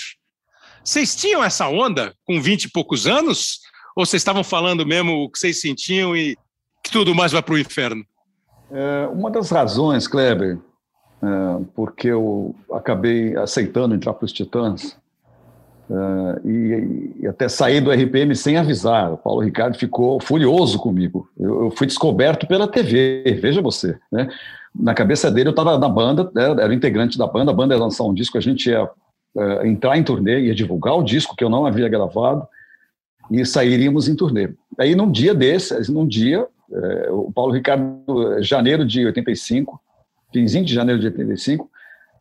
Vocês tinham essa onda com 20 e poucos anos? Ou vocês estavam falando mesmo o que vocês sentiam e que tudo mais vai para o inferno? É, uma das razões, Kleber, é, porque eu acabei aceitando entrar para os Titãs é, e, e, até sair do RPM sem avisar. O Paulo Ricardo ficou furioso comigo. Eu, eu fui descoberto pela TV, veja você. Né? Na cabeça dele, eu estava na banda, era, era integrante da banda, a banda ia lançar um disco, a gente ia uh, entrar em turnê, ia divulgar o disco que eu não havia gravado e sairíamos em turnê. Aí num dia desses, num dia, uh, o Paulo Ricardo, janeiro de 85, finzinho de janeiro de 85,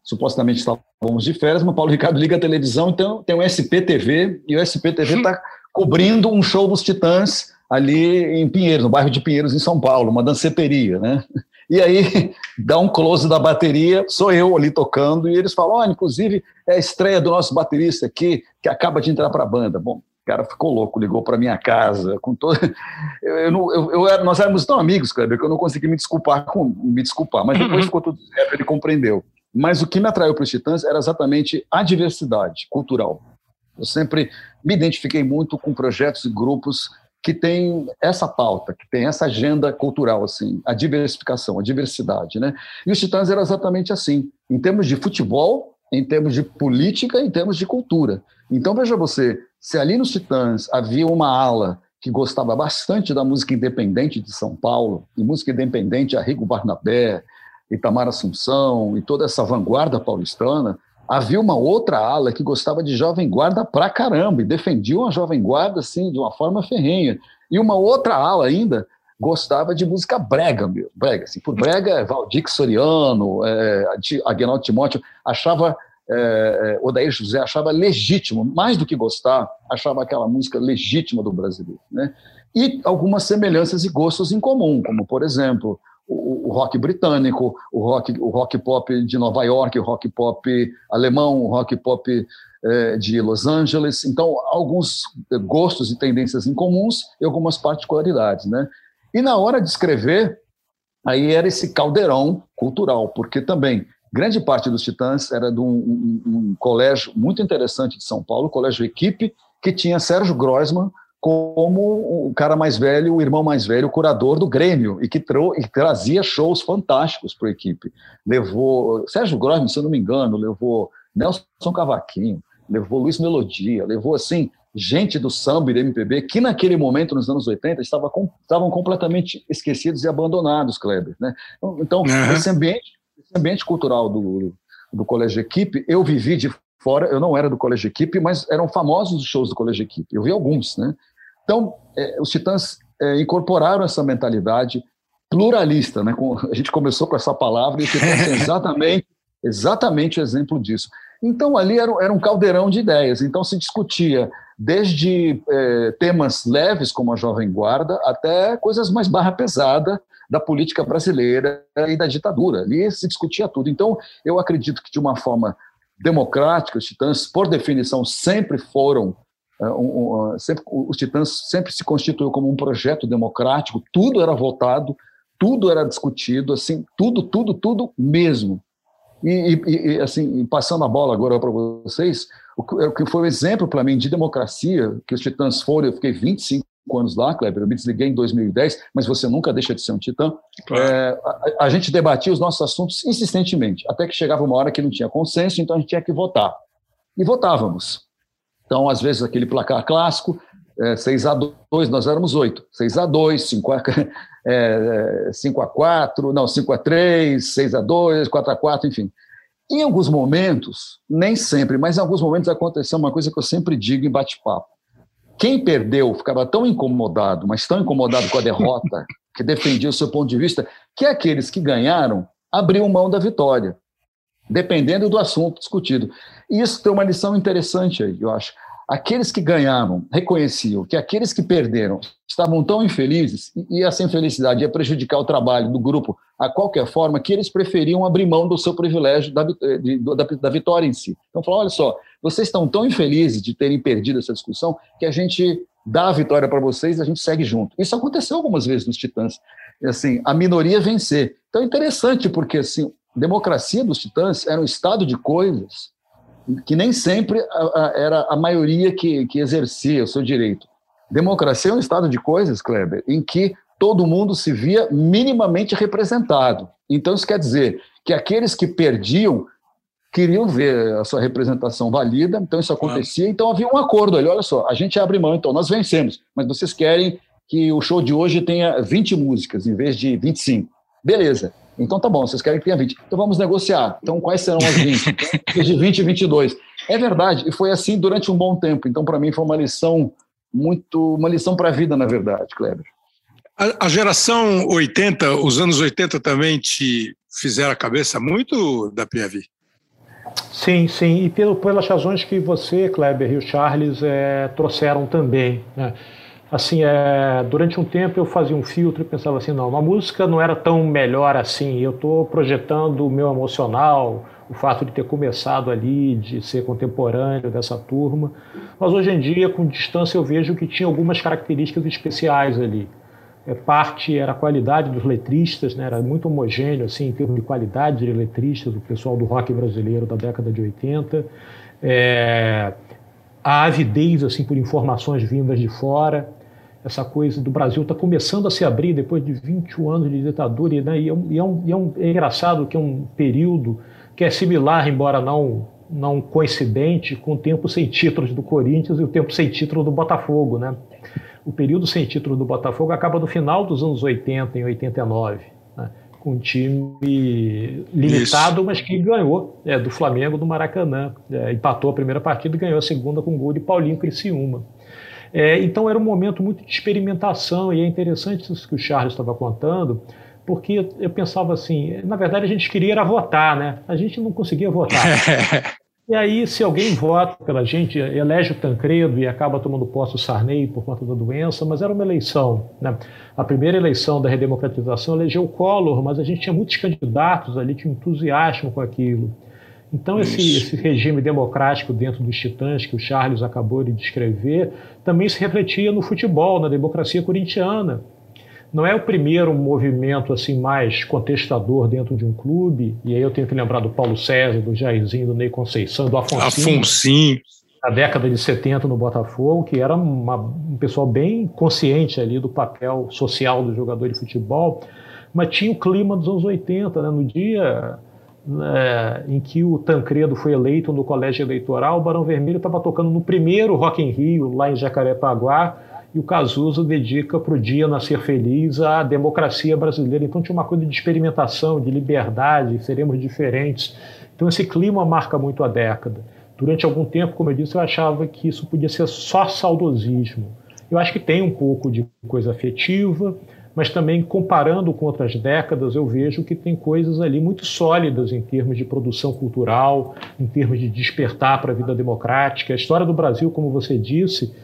supostamente estávamos de férias, mas o Paulo Ricardo liga a televisão, então tem o SPTV, e o SPTV está cobrindo um show dos Titãs ali em Pinheiros, no bairro de Pinheiros, em São Paulo, uma danceteria, né? E aí dá um close da bateria, sou eu ali tocando, e eles falam: inclusive, é a estreia do nosso baterista aqui, que acaba de entrar para a banda. Bom, o cara ficou louco, ligou para minha casa, com todo. Eu, eu, eu, eu, nós éramos tão amigos, Kleber, que eu não consegui me desculpar, com, me desculpar, mas depois uhum. ficou tudo certo, ele compreendeu. Mas o que me atraiu para os Titãs era exatamente a diversidade cultural. Eu sempre me identifiquei muito com projetos e grupos que tem essa pauta, que tem essa agenda cultural, assim, a diversificação, a diversidade, né? E os Titãs eram exatamente assim, em termos de futebol, em termos de política, em termos de cultura. Então, veja você, se ali nos Titãs havia uma ala que gostava bastante da música independente de São Paulo, e música independente Arrigo Barnabé, Itamar Assunção e toda essa vanguarda paulistana, havia uma outra ala que gostava de jovem guarda pra caramba e defendia uma jovem guarda assim de uma forma ferrenha. E uma outra ala ainda gostava de música brega, meu, brega, assim, por brega, Valdir Soriano, é, Aguinaldo Timóteo, achava, é, é, Odair José achava legítimo, mais do que gostar, achava aquela música legítima do brasileiro, né? E algumas semelhanças e gostos em comum, como, por exemplo, o, o, rock britânico, o rock, o rock pop de Nova York, o rock pop alemão, o rock pop é, de Los Angeles. Então, alguns gostos e tendências em comuns e algumas particularidades, né? E na hora de escrever, aí era esse caldeirão cultural, porque também grande parte dos Titãs era de um, um, um colégio muito interessante de São Paulo, o Colégio Equipe, que tinha Sérgio Groisman como o cara mais velho, o irmão mais velho, o curador do Grêmio, e que, trou e trazia shows fantásticos para a equipe. Levou Sérgio Grosme, se eu não me engano, levou Nelson Cavaquinho, levou Luiz Melodia, levou assim gente do samba e do MPB que naquele momento, nos anos 80, estava com, estavam completamente esquecidos e abandonados, Kleber. Né? Então, uhum. esse, ambiente, esse ambiente cultural do, do Colégio Equipe, eu vivi de fora, eu não era do Colégio Equipe, mas eram famosos os shows do Colégio Equipe, eu vi alguns, né? Então, é, os Titãs é, incorporaram essa mentalidade pluralista, né? Com, a gente começou com essa palavra e os Titãs é exatamente, exatamente exemplo disso. Então, ali era, era um caldeirão de ideias, então se discutia desde é, temas leves, como a Jovem Guarda, até coisas mais barra pesada da política brasileira e da ditadura. Ali se discutia tudo. Então, eu acredito que, de uma forma democrática, os titãs, por definição, sempre foram. Um, uh, sempre, os titãs sempre se constituiu como um projeto democrático, tudo era votado, tudo era discutido, assim, tudo, tudo, tudo mesmo. E, e, e assim, passando a bola agora para vocês, o que, que foi o exemplo para mim de democracia, que os titãs foram, eu fiquei 25 anos lá, Kleber, eu me desliguei em 2010, mas você nunca deixa de ser um titã. Claro. É, a, a, gente debatia os nossos assuntos insistentemente, até que chegava uma hora que não tinha consenso, então a gente tinha que votar. E votávamos. Então, às vezes, aquele placar clássico, é, 6 a 2 nós éramos 8. 6 a 2 5 a, é, 5 a 4 não, 5 a 3 6 a 2 4 a 4 enfim. Em alguns momentos, nem sempre, mas em alguns momentos aconteceu uma coisa que eu sempre digo em bate-papo. Quem perdeu ficava tão incomodado, mas tão incomodado com a derrota, que defendia o seu ponto de vista, que aqueles que ganharam abriam mão da vitória, dependendo do assunto discutido. E isso tem uma lição interessante aí, eu acho. Aqueles que ganharam reconheciam que aqueles que perderam estavam tão infelizes e essa infelicidade ia prejudicar o trabalho do grupo a qualquer forma que eles preferiam abrir mão do seu privilégio da, de, da, da vitória em si. Então, falaram, olha só, vocês estão tão infelizes de terem perdido essa discussão que a gente dá a vitória para vocês e a gente segue junto. Isso aconteceu algumas vezes nos Titãs. Assim, a minoria vencer. Então é interessante porque assim, a democracia dos Titãs era um estado de coisas que nem sempre era a maioria que, que exercia o seu direito. Democracia é um estado de coisas, Kleber, em que todo mundo se via minimamente representado. Então, isso quer dizer que aqueles que perdiam queriam ver a sua representação valida, então isso acontecia, então havia um acordo ali, olha só, a gente abre mão, então nós vencemos, mas vocês querem que o show de hoje tenha 20 músicas em vez de 25. Beleza. Então tá bom, vocês querem que tenha 20. Então vamos negociar. Então quais serão as 20? Então, de 20 e 22. É verdade, e foi assim durante um bom tempo. Então para mim foi uma lição muito, uma lição para a vida, na verdade, Kleber. A, a, geração 80, os anos 80 também te fizeram a cabeça muito da Piavi? Sim, sim, e pelo, pelas razões que você, Kleber e o Charles é, trouxeram também. Né? Assim, é, durante um tempo eu fazia um filtro e pensava assim, não, uma música não era tão melhor assim, eu estou projetando o meu emocional, o fato de ter começado ali, de ser contemporâneo dessa turma, mas hoje em dia, com distância, eu vejo que tinha algumas características especiais ali. É, parte era a qualidade dos letristas, né, era muito homogêneo assim, em termos de qualidade de letristas, do pessoal do rock brasileiro da década de 80. É, a avidez assim por informações vindas de fora essa coisa do Brasil está começando a se abrir depois de 21 anos de ditadura, né? e, é, um, e, é, um, e é, um, é, engraçado que é um período que é similar, embora não, não coincidente, com o tempo sem títulos do Corinthians e o tempo sem título do Botafogo. Né? O período sem título do Botafogo acaba no final dos anos 80, em 89, né? com um time limitado, Isso. mas que ganhou é, do Flamengo do Maracanã. É, empatou a primeira partida e ganhou a segunda com gol de Paulinho Criciúma. É, então era um momento muito de experimentação, e é interessante isso que o Charles estava contando, porque eu pensava assim, na verdade a gente queria era votar, né? A gente não conseguia votar. e aí, se alguém vota pela gente, elege o Tancredo e acaba tomando posse o Sarney por conta da doença, mas era uma eleição. Né? A primeira eleição da redemocratização elegeu o Collor, mas a gente tinha muitos candidatos ali, tinha entusiasmo com aquilo. Então, esse, esse, regime democrático dentro dos titãs que o Charles acabou de descrever também se refletia no futebol, na democracia corintiana. Não é o primeiro movimento assim mais contestador dentro de um clube, e aí eu tenho que lembrar do Paulo César, do Jairzinho, do Ney Conceição, do Afonso. Afonso. Na década de 70 no Botafogo, que era uma, um pessoal bem consciente ali do papel social do jogador de futebol, mas tinha o clima dos anos 80, né? no dia é, em que o Tancredo foi eleito no colégio eleitoral, o Barão Vermelho estava tocando no primeiro Rock in Rio, lá em Jacarepaguá, e o Cazuza dedica para o dia Nascer Feliz à democracia brasileira. Então tinha uma coisa de experimentação, de liberdade, seremos diferentes. Então esse clima marca muito a década. Durante algum tempo, como eu disse, eu achava que isso podia ser só saudosismo. Eu acho que tem um pouco de coisa afetiva, mas também comparando com outras décadas, eu vejo que tem coisas ali muito sólidas em termos de produção cultural, em termos de despertar para a vida democrática. A história do Brasil, como você disse,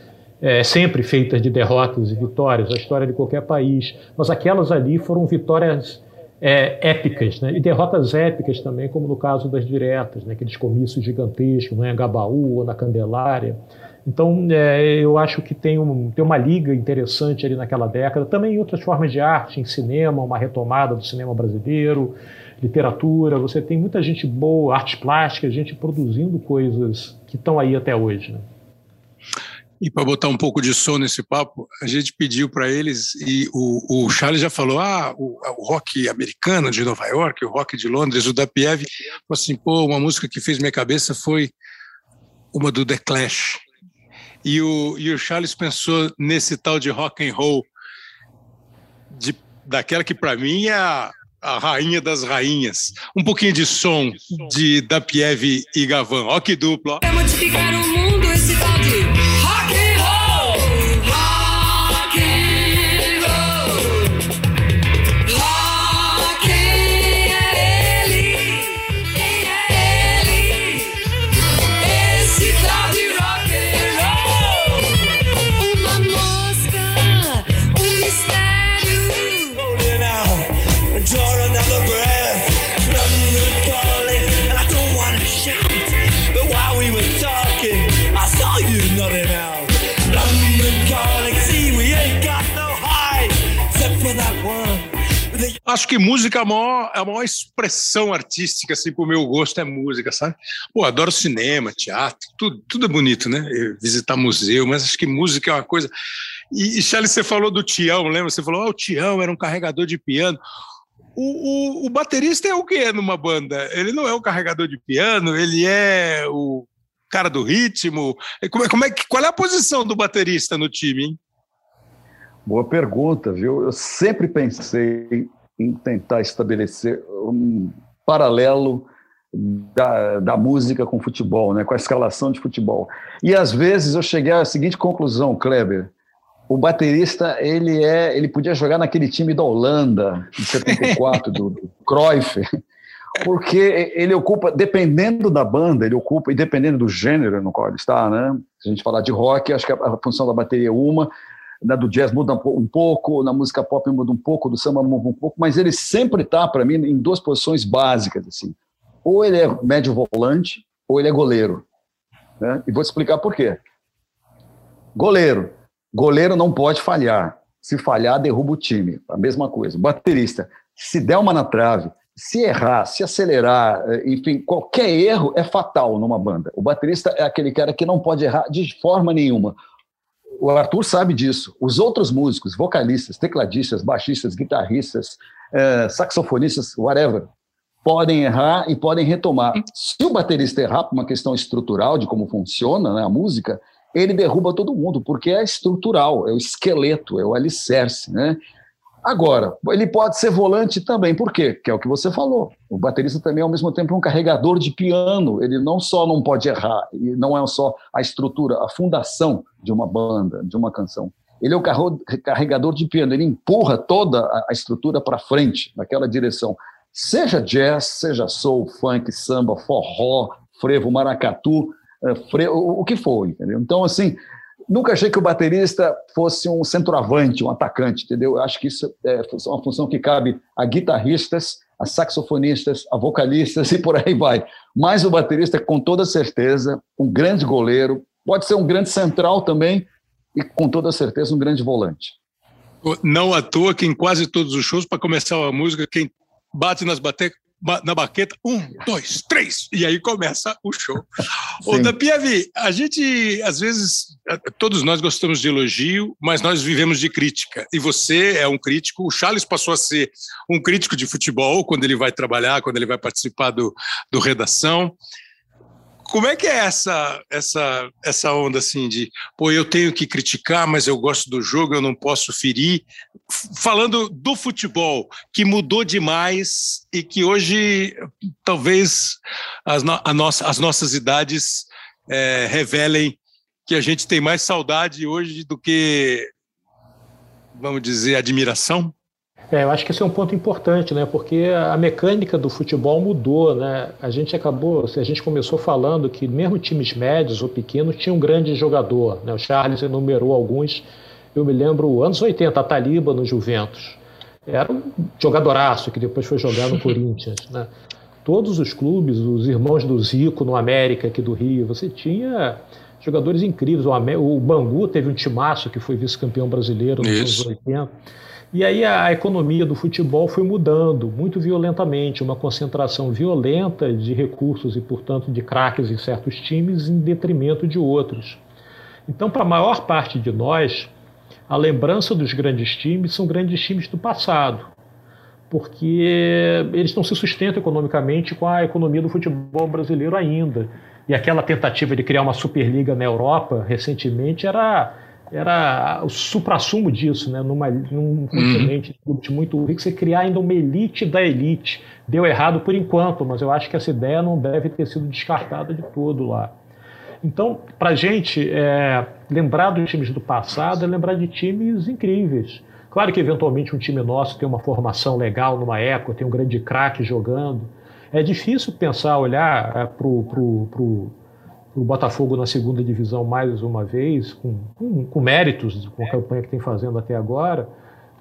é sempre feita de derrotas e vitórias, a história de qualquer país, mas aquelas ali foram vitórias é, épicas, né? e derrotas épicas também, como no caso das diretas, né? aqueles comícios gigantescos, né? em Gabaú ou na Candelária. Então, é, eu acho que tem, um, tem uma liga interessante ali naquela década, também em outras formas de arte, em cinema, uma retomada do cinema brasileiro, literatura, você tem muita gente boa, artes plásticas, gente produzindo coisas que estão aí até hoje. Né? E para botar um pouco de som nesse papo, a gente pediu para eles, e o, o, Charles já falou: ah, o, o, rock americano de Nova York, o rock de Londres, o da Pieve, assim: pô, uma música que fez minha cabeça foi uma do The Clash. E o, e o Charles pensou nesse tal de rock and roll, de, daquela que para mim é a, a, rainha das rainhas. Um pouquinho de som de da Pieve e Gavan. Ó que duplo. É modificar o mundo Acho que música é a maior, é a maior expressão artística, assim, pro meu gosto, é música, sabe? Pô, adoro cinema, teatro, tudo, tudo é bonito, né? Visitar museu, mas acho que música é uma coisa. E, e Charles, você falou do Tião, lembra? Você falou, oh, o Tião era um carregador de piano. O, o, o, baterista é o que numa banda? Ele não é o carregador de piano, ele é o cara do ritmo. Como é, como é, qual é a posição do baterista no time, hein? Boa pergunta, viu? Eu sempre pensei em tentar estabelecer um paralelo da, da música com o futebol, né, com a escalação de futebol. E às vezes eu cheguei à seguinte conclusão, Kleber: o baterista ele é, ele podia jogar naquele time da Holanda de 74 do, do Cruyff, porque ele ocupa, dependendo da banda, ele ocupa e dependendo do gênero no qual ele está, né? Se a gente falar de rock, acho que a, a função da bateria é uma, na do jazz muda um pouco, na música pop muda um pouco, do samba muda um pouco, mas ele sempre está, para mim, em duas posições básicas. assim. Ou ele é médio volante, ou ele é goleiro. Né? E vou explicar por quê. Goleiro. Goleiro não pode falhar. Se falhar, derruba o time. A mesma coisa. Baterista. Se der uma na trave, se errar, se acelerar, eh, enfim, qualquer erro é fatal numa banda. O baterista é aquele cara que não pode errar de forma nenhuma o Arthur sabe disso. Os outros músicos, vocalistas, tecladistas, baixistas, guitarristas, é, saxofonistas, whatever, podem errar e podem retomar. Se o baterista errar por uma questão estrutural de como funciona né, a música, ele derruba todo mundo, porque é estrutural, é o esqueleto, é o alicerce. Né? Agora, ele pode ser volante também, por quê? Que é o que você falou. O baterista também, ao mesmo tempo, é um carregador de piano. Ele não só não pode errar, e não é só a estrutura, a fundação de uma banda, de uma canção. Ele é o carregador de piano, ele empurra toda a estrutura para frente, naquela direção. Seja jazz, seja soul, funk, samba, forró, frevo, maracatu, eh, o que for, entendeu? Então, assim, Nunca achei que o baterista fosse um centroavante, um atacante, entendeu? Eu acho que isso é uma função que cabe a guitarristas, a saxofonistas, a vocalistas e por aí vai. Mas o baterista, com toda certeza, um grande goleiro, pode ser um grande central também e com toda certeza um grande volante. Não à toa que em quase todos os shows, para começar a música, quem bate nas batetas na baqueta, um, dois, três, e aí começa o show. Ô, da Piavi, a gente, às vezes, todos nós gostamos de elogio, mas nós vivemos de crítica. E você é um crítico, o Charles passou a ser um crítico de futebol quando ele vai trabalhar, quando ele vai participar do, do Redação. Como é que é essa, essa, essa onda assim de, pô, eu tenho que criticar, mas eu gosto do jogo, eu não posso ferir? Falando do futebol, que mudou demais e que hoje talvez as, no, a nossa, as nossas idades é, revelem que a gente tem mais saudade hoje do que, vamos dizer, admiração? É, eu acho que esse é um ponto importante, né? Porque a mecânica do futebol mudou, né? A gente acabou, a gente começou falando que mesmo times médios ou pequenos tinham um grande jogador, né? O Charles enumerou alguns. Eu me lembro anos 80, a Taliba no Juventus. Era um jogadoraço que depois foi jogar no Corinthians, né? Todos os clubes, os irmãos do Zico no América aqui do Rio, você tinha jogadores incríveis. O, Bangu teve um timaço que foi vice-campeão brasileiro nos anos 80. E aí a, economia do futebol foi mudando muito violentamente, uma concentração violenta de recursos e, portanto, de craques em certos times em detrimento de outros. Então, para a maior parte de nós, a lembrança dos grandes times são grandes times do passado, porque eles não se sustentam economicamente com a economia do futebol brasileiro ainda. E aquela tentativa de criar uma Superliga na Europa recentemente era era o supra-sumo disso, né? Numa, num continente uhum. muito rico, você criar ainda uma elite da elite. Deu errado por enquanto, mas eu acho que essa ideia não deve ter sido descartada de todo lá. Então, para a gente, é, lembrar dos times do passado é lembrar de times incríveis. Claro que, eventualmente, um time nosso tem uma formação legal numa época, tem um grande craque jogando. É difícil pensar, olhar é, para o o Botafogo na segunda divisão mais uma vez, com, com, com méritos, com a campanha que tem fazendo até agora.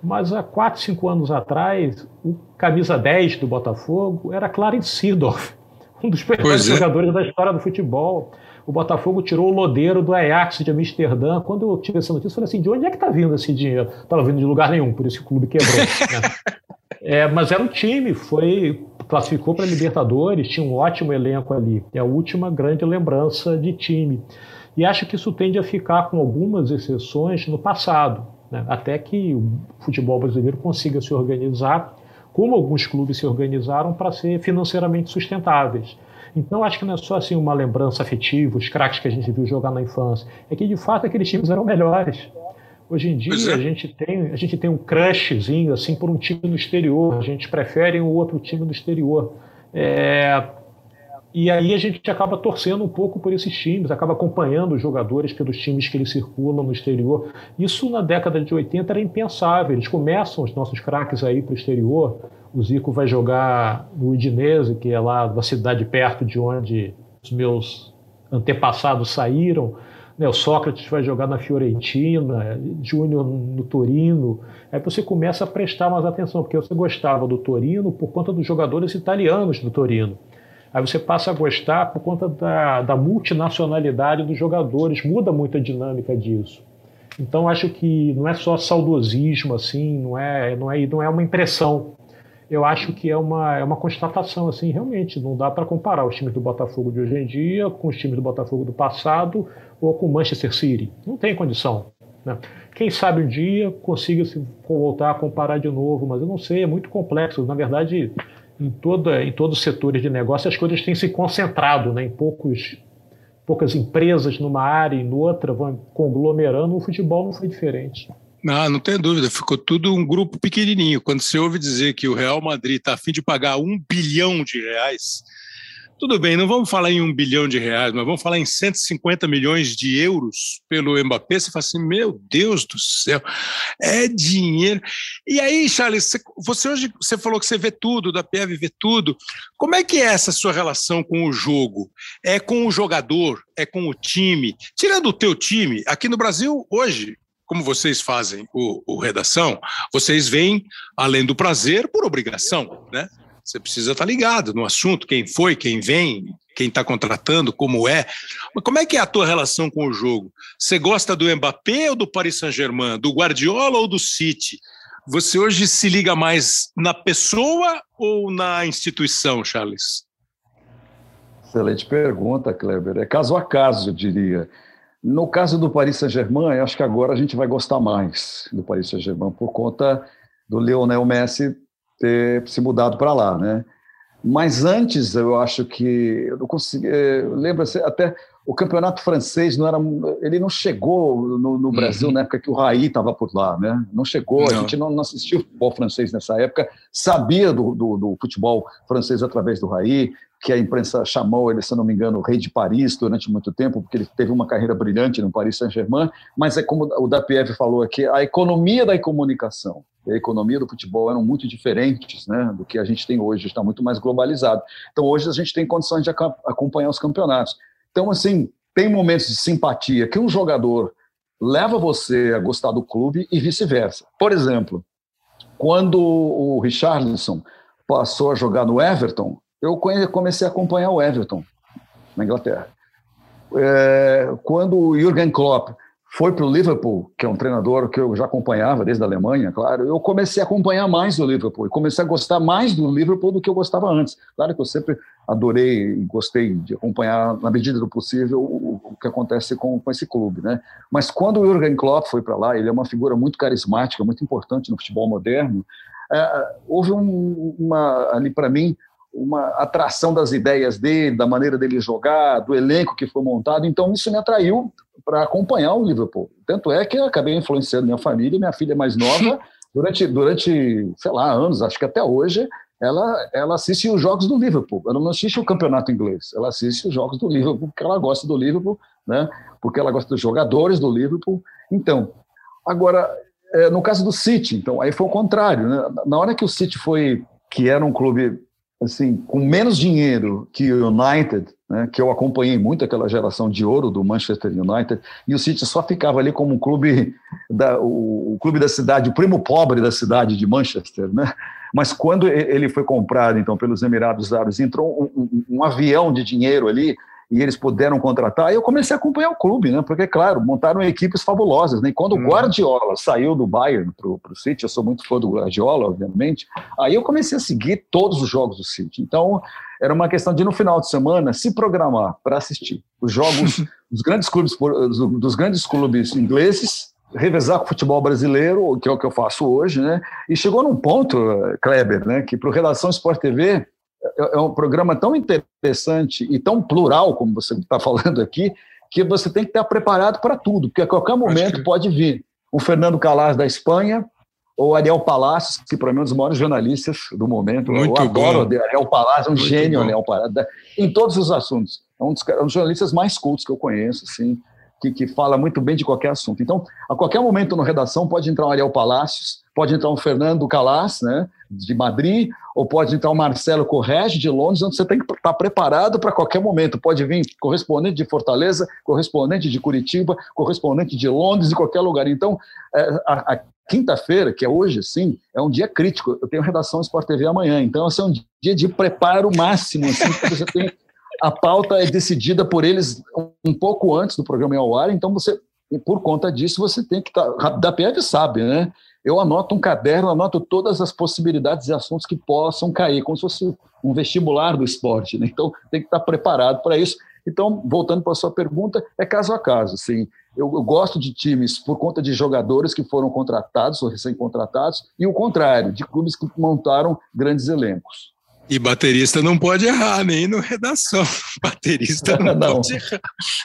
Mas há 4, 5 anos atrás, o camisa 10 do Botafogo era Clarence Seedorf, um dos melhores é. jogadores da história do futebol. O Botafogo tirou o lodeiro do Ajax de Amsterdã. Quando eu tive essa notícia, eu falei assim: de onde é que está vindo esse dinheiro? Estava vindo de lugar nenhum, por isso que o clube quebrou. né? é, mas era um time, foi classificou para Libertadores, tinha um ótimo elenco ali. É a última grande lembrança de time. E acho que isso tende a ficar, com algumas exceções, no passado, né? até que o futebol brasileiro consiga se organizar, como alguns clubes se organizaram, para ser financeiramente sustentáveis. Então, acho que não é só assim uma lembrança afetiva, os craques que a gente viu jogar na infância, é que de fato aqueles times eram melhores. Hoje em dia é. a gente tem a gente tem um crushzinho assim por um time no exterior. A gente prefere um outro time no exterior. É, e aí a gente acaba torcendo um pouco por esses times, acaba acompanhando os jogadores pelos times que eles circulam no exterior. Isso na década de 80 era impensável. Eles começam os nossos craques aí para o exterior. O Zico vai jogar no Udinese, que é lá uma cidade perto de onde os meus antepassados saíram. Né, o Sócrates vai jogar na Fiorentina, Júnior no Torino. Aí você começa a prestar mais atenção, porque você gostava do Torino por conta dos jogadores italianos do Torino. Aí você passa a gostar por conta da, da multinacionalidade dos jogadores, muda muito a dinâmica disso. Então acho que não é só saudosismo assim, não é, não é, não é uma impressão eu acho que é uma, é uma constatação, assim, realmente, não dá para comparar os times do Botafogo de hoje em dia com os times do Botafogo do passado ou com o Manchester City. Não tem condição. Né? Quem sabe um dia consiga se voltar a comparar de novo, mas eu não sei, é muito complexo. Na verdade, em, toda, em todos os setores de negócio, as coisas têm se concentrado né, em poucos, poucas empresas numa área e noutra, vão conglomerando. O futebol não foi diferente. Não, não tem dúvida, ficou tudo um grupo pequenininho. Quando você ouve dizer que o Real Madrid está a fim de pagar um bilhão de reais, tudo bem, não vamos falar em um bilhão de reais, mas vamos falar em 150 milhões de euros pelo Mbappé. Você fala assim: meu Deus do céu, é dinheiro. E aí, Charles, você hoje você falou que você vê tudo, da PF vê tudo. Como é que é essa sua relação com o jogo? É com o jogador? É com o time? Tirando o teu time, aqui no Brasil, hoje, como vocês fazem o, o redação, vocês vêm além do prazer por obrigação, né? Você precisa estar ligado no assunto, quem foi, quem vem, quem está contratando, como é. Mas como é que é a tua relação com o jogo? Você gosta do Mbappé ou do Paris Saint-Germain, do Guardiola ou do City? Você hoje se liga mais na pessoa ou na instituição, Charles? Excelente pergunta, Kleber. É caso a caso, eu diria. No caso do Paris Saint-Germain, acho que agora a gente vai gostar mais do Paris Saint-Germain por conta do Lionel Messi ter se mudado para lá, né? Mas antes, eu acho que eu não consegui. Eh, lembra-se até o campeonato francês não era, ele não chegou no, no Brasil uhum. na época que o Raí estava por lá, né? Não chegou, não. a gente não, não assistiu futebol francês nessa época, sabia do, do, do, futebol francês através do Raí, que a imprensa chamou ele, se não me engano, rei de Paris durante muito tempo, porque ele teve uma carreira brilhante no Paris Saint-Germain, mas é como o Dapiev falou aqui, a economia da comunicação e a economia do futebol eram muito diferentes né, do que a gente tem hoje, está muito mais globalizado. Então, hoje a gente tem condições de acompanhar os campeonatos. Então, assim, tem momentos de simpatia que um jogador leva você a gostar do clube e vice-versa. Por exemplo, quando o Richarlison passou a jogar no Everton, eu comecei a acompanhar o Everton na Inglaterra. É, quando o Jürgen Klopp foi para o Liverpool, que é um treinador que eu já acompanhava desde a Alemanha, claro, eu comecei a acompanhar mais o Liverpool e comecei a gostar mais do Liverpool do que eu gostava antes. Claro que eu sempre adorei e gostei de acompanhar, na medida do possível, o, o que acontece com, com, esse clube, né? Mas quando o Jürgen Klopp foi para lá, ele é uma figura muito carismática, muito importante no futebol moderno. É, houve um, uma ali para mim uma atração das ideias dele, da maneira dele jogar, do elenco que foi montado. Então, isso me atraiu para acompanhar o Liverpool. Tanto é que eu acabei influenciando minha família, minha filha mais nova, durante, durante sei lá, anos, acho que até hoje, ela, ela assiste os jogos do Liverpool. Ela não assiste o campeonato inglês, ela assiste os jogos do Liverpool, porque ela gosta do Liverpool, né? porque ela gosta dos jogadores do Liverpool. Então, agora, é, no caso do City, então, aí foi o contrário. Né? Na hora que o City foi, que era um clube assim, com menos dinheiro que o United, né, que eu acompanhei muito aquela geração de ouro do Manchester United, e o City só ficava ali como um clube da, o, o, clube da cidade, o primo pobre da cidade de Manchester, né? Mas quando ele foi comprado então pelos Emirados Árabes, entrou um, um, um avião de dinheiro ali e eles puderam contratar, eu comecei a acompanhar o clube, né? Porque, claro, montaram equipes fabulosas, né? E quando hum. o uhum. Guardiola saiu do Bayern para o City, eu sou muito fã do Guardiola, obviamente, aí eu comecei a seguir todos os jogos do City. Então, era uma questão de, no final de semana, se programar para assistir os jogos dos grandes clubes, dos grandes clubes ingleses, revezar com o futebol brasileiro, que é o que eu faço hoje, né? E chegou num ponto, Kleber, né, que para o Redação Sport TV é, é um programa tão interessante e tão plural, como você está falando aqui, que você tem que estar preparado para tudo, porque a qualquer momento que... pode vir o Fernando Calas da Espanha, ou Ariel Palacios, que para mim é um dos maiores jornalistas do momento. Muito eu adoro bom. Ariel Palacios, é um Muito gênio, Ariel Palacios, em todos os assuntos. É um dos, é um dos jornalistas mais cultos que eu conheço, assim, que, que fala muito bem de qualquer assunto. Então, a qualquer momento na redação pode entrar um Ariel Palácios, pode entrar um Fernando Calas, né, de Madrid, ou pode entrar um Marcelo Correge, de Londres, onde você tem que estar preparado para qualquer momento. Pode vir correspondente de Fortaleza, correspondente de Curitiba, correspondente de Londres, de qualquer lugar. Então, é, a, a quinta-feira, que é hoje, sim, é um dia crítico. Eu tenho redação Sport TV amanhã, então esse é um dia de preparo máximo, assim, que você tem a pauta é decidida por eles um pouco antes do programa ir ao ar, então você, por conta disso, você tem que estar. Tá, da PF sabe, né? Eu anoto um caderno, anoto todas as possibilidades e assuntos que possam cair, como se fosse um vestibular do esporte, né? Então tem que estar preparado para isso. Então, voltando para a sua pergunta, é caso a caso. Assim, eu, eu, gosto de times por conta de jogadores que foram contratados ou recém-contratados, e o contrário, de clubes que montaram grandes elencos. E baterista não pode errar, nem no redação. Baterista não, não. pode errar.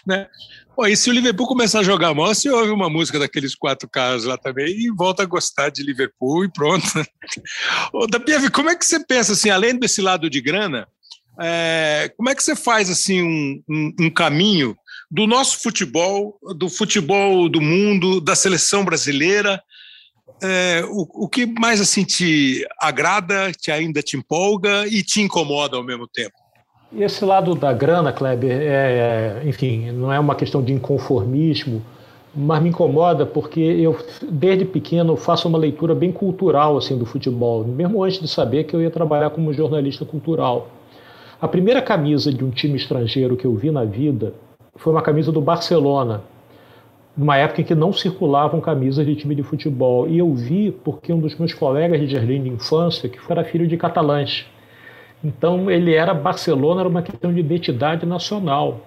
Né? Pô, e se o Liverpool começar a jogar mal, você ouve uma música daqueles quatro caras lá também e volta a gostar de Liverpool e pronto. Ô, da Pieve, como é que você pensa, assim, além desse lado de grana, é, como é que você faz assim um, um, um caminho do nosso futebol, do futebol do mundo, da seleção brasileira, é, o, o que mais assim te agrada, te ainda te empolga e te incomoda ao mesmo tempo? Esse lado da grana, Kleber, é, é, enfim, não é uma questão de inconformismo, mas me incomoda porque eu, desde pequeno, faço uma leitura bem cultural assim do futebol, mesmo antes de saber que eu ia trabalhar como jornalista cultural. A primeira camisa de um time estrangeiro que eu vi na vida foi uma camisa do Barcelona, numa época em que não circulavam camisas de time de futebol. E eu vi porque um dos meus colegas de jardim de infância, que era filho de catalães. Então ele era Barcelona, era uma questão de identidade nacional.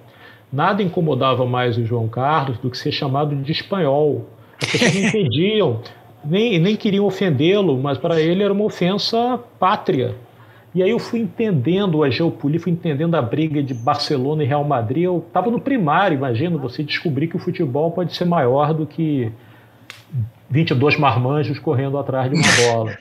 Nada incomodava mais o João Carlos do que ser chamado de espanhol. As pessoas não entendiam, nem, nem queriam ofendê-lo, mas para ele era uma ofensa pátria. E aí eu fui entendendo a geopolítica, fui entendendo a briga de Barcelona e Real Madrid. Eu estava no primário, imagina, você descobrir que o futebol pode ser maior do que 22 marmanjos correndo atrás de uma bola.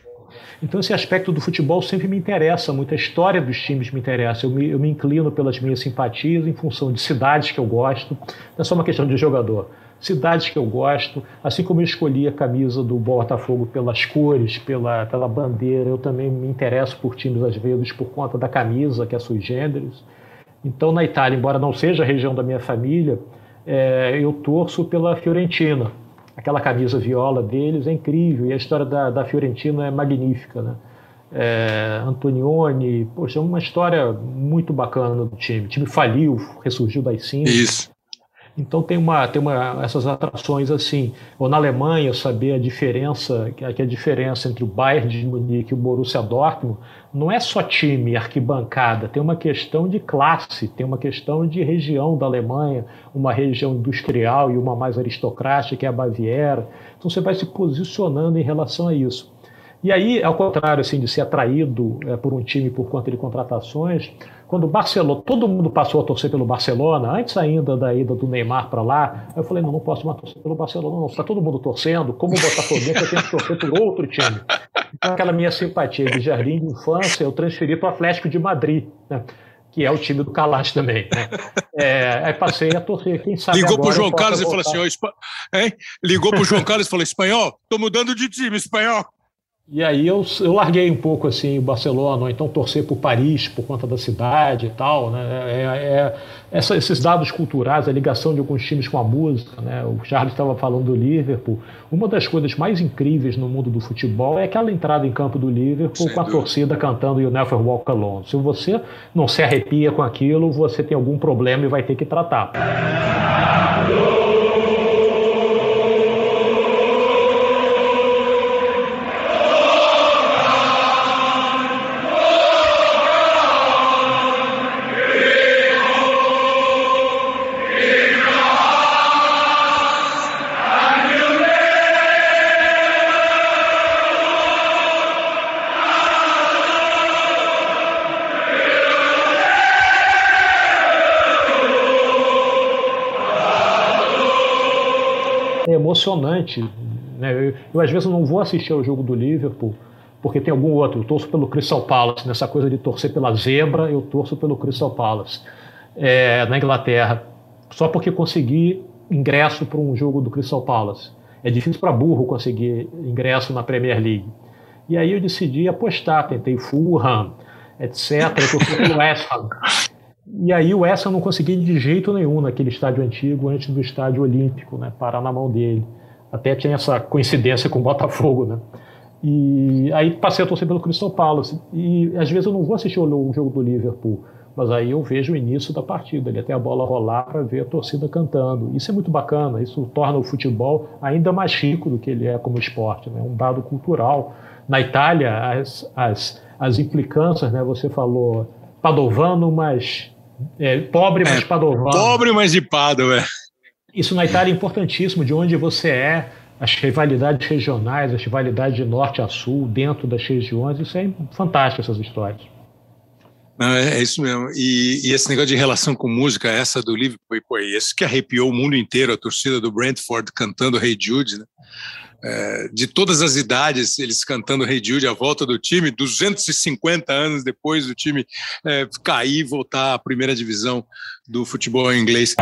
Então esse aspecto do futebol sempre me interessa muito, a história dos times me interessa. Eu me, eu me inclino pelas minhas simpatias em função de cidades que eu gosto. Não é só uma questão de jogador cidades que eu gosto, assim como eu escolhi a camisa do Botafogo pelas cores, pela, pela bandeira, eu também me interesso por times às vezes por conta da camisa, que é sui generis. Então, na Itália, embora não seja a região da minha família, é, eu torço pela Fiorentina. Aquela camisa viola deles é incrível e a história da, da Fiorentina é magnífica, né? É, Antonioni, poxa, é uma história muito bacana do time. O time faliu, ressurgiu das cinzas. Isso. Então tem uma tem uma essas atrações assim. Ou na Alemanha saber a diferença que a diferença entre o Bayern de Munique e o Borussia Dortmund não é só time, arquibancada, tem uma questão de classe, tem uma questão de região da Alemanha, uma região industrial e uma mais aristocrática que é a Baviera. Então você vai se posicionando em relação a isso. E aí, ao contrário assim, de ser atraído é, por um time por conta de contratações, quando o Barcelona, todo mundo passou a torcer pelo Barcelona, antes ainda da ida do Neymar para lá, eu falei, não, não posso mais torcer pelo Barcelona, não. Está todo mundo torcendo, como o Botafogo, eu tenho que torcer por outro time. Então, aquela minha simpatia de jardim de infância, eu transferi para o Atlético de Madrid, né? que é o time do Calas também. Né? É, aí passei a torcer, quem sabe Ligou para o João Carlos voltar. e falou assim, oh, hein? ligou para o João Carlos e falou, espanhol, estou mudando de time, espanhol. E aí eu, eu larguei um pouco assim o Barcelona, ou então torcer por Paris por conta da cidade e tal. Né? É, é, essa, esses dados culturais, a ligação de alguns times com a música. Né? O Charles estava falando do Liverpool. Uma das coisas mais incríveis no mundo do futebol é aquela entrada em campo do Liverpool Sem com a dúvida. torcida cantando You Never Walk Alone. Se você não se arrepia com aquilo, você tem algum problema e vai ter que tratar. Emocionante. Né? Eu, eu, às vezes, não vou assistir ao jogo do Liverpool porque tem algum outro. Eu torço pelo Crystal Palace. Nessa coisa de torcer pela zebra, eu torço pelo Crystal Palace. É, na Inglaterra, só porque consegui ingresso para um jogo do Crystal Palace. É difícil para burro conseguir ingresso na Premier League. E aí eu decidi apostar, tentei Fulham, etc. Eu torci pelo West Ham. E aí o Essa não conseguia de jeito nenhum naquele estádio antigo, antes do estádio olímpico, né, parar na mão dele. Até tinha essa coincidência com o Botafogo, né? E aí passei a torcer pelo Crystal Palace. E às vezes eu não vou assistir o jogo do Liverpool, mas aí eu vejo o início da partida, ali até a bola rolar para ver a torcida cantando. Isso é muito bacana, isso torna o futebol ainda mais rico do que ele é como esporte, né? um dado cultural. Na Itália, as, as, as implicâncias, né? você falou Padovano, mas é, pobre, mas é, padovano. Pobre, mas de Padova. É. Isso na Itália é importantíssimo, de onde você é, as rivalidades regionais, as rivalidades de norte a sul, dentro das regiões, isso é fantástico, essas histórias. Não, é, é isso mesmo. E, e, esse negócio de relação com música, essa do Liverpool, pô, esse que arrepiou o mundo inteiro, a torcida do Brentford cantando Hey Jude, né? é, de todas as idades, eles cantando Rei hey Jude à volta do time, 250 anos depois do time é, cair e voltar à primeira divisão do futebol inglês.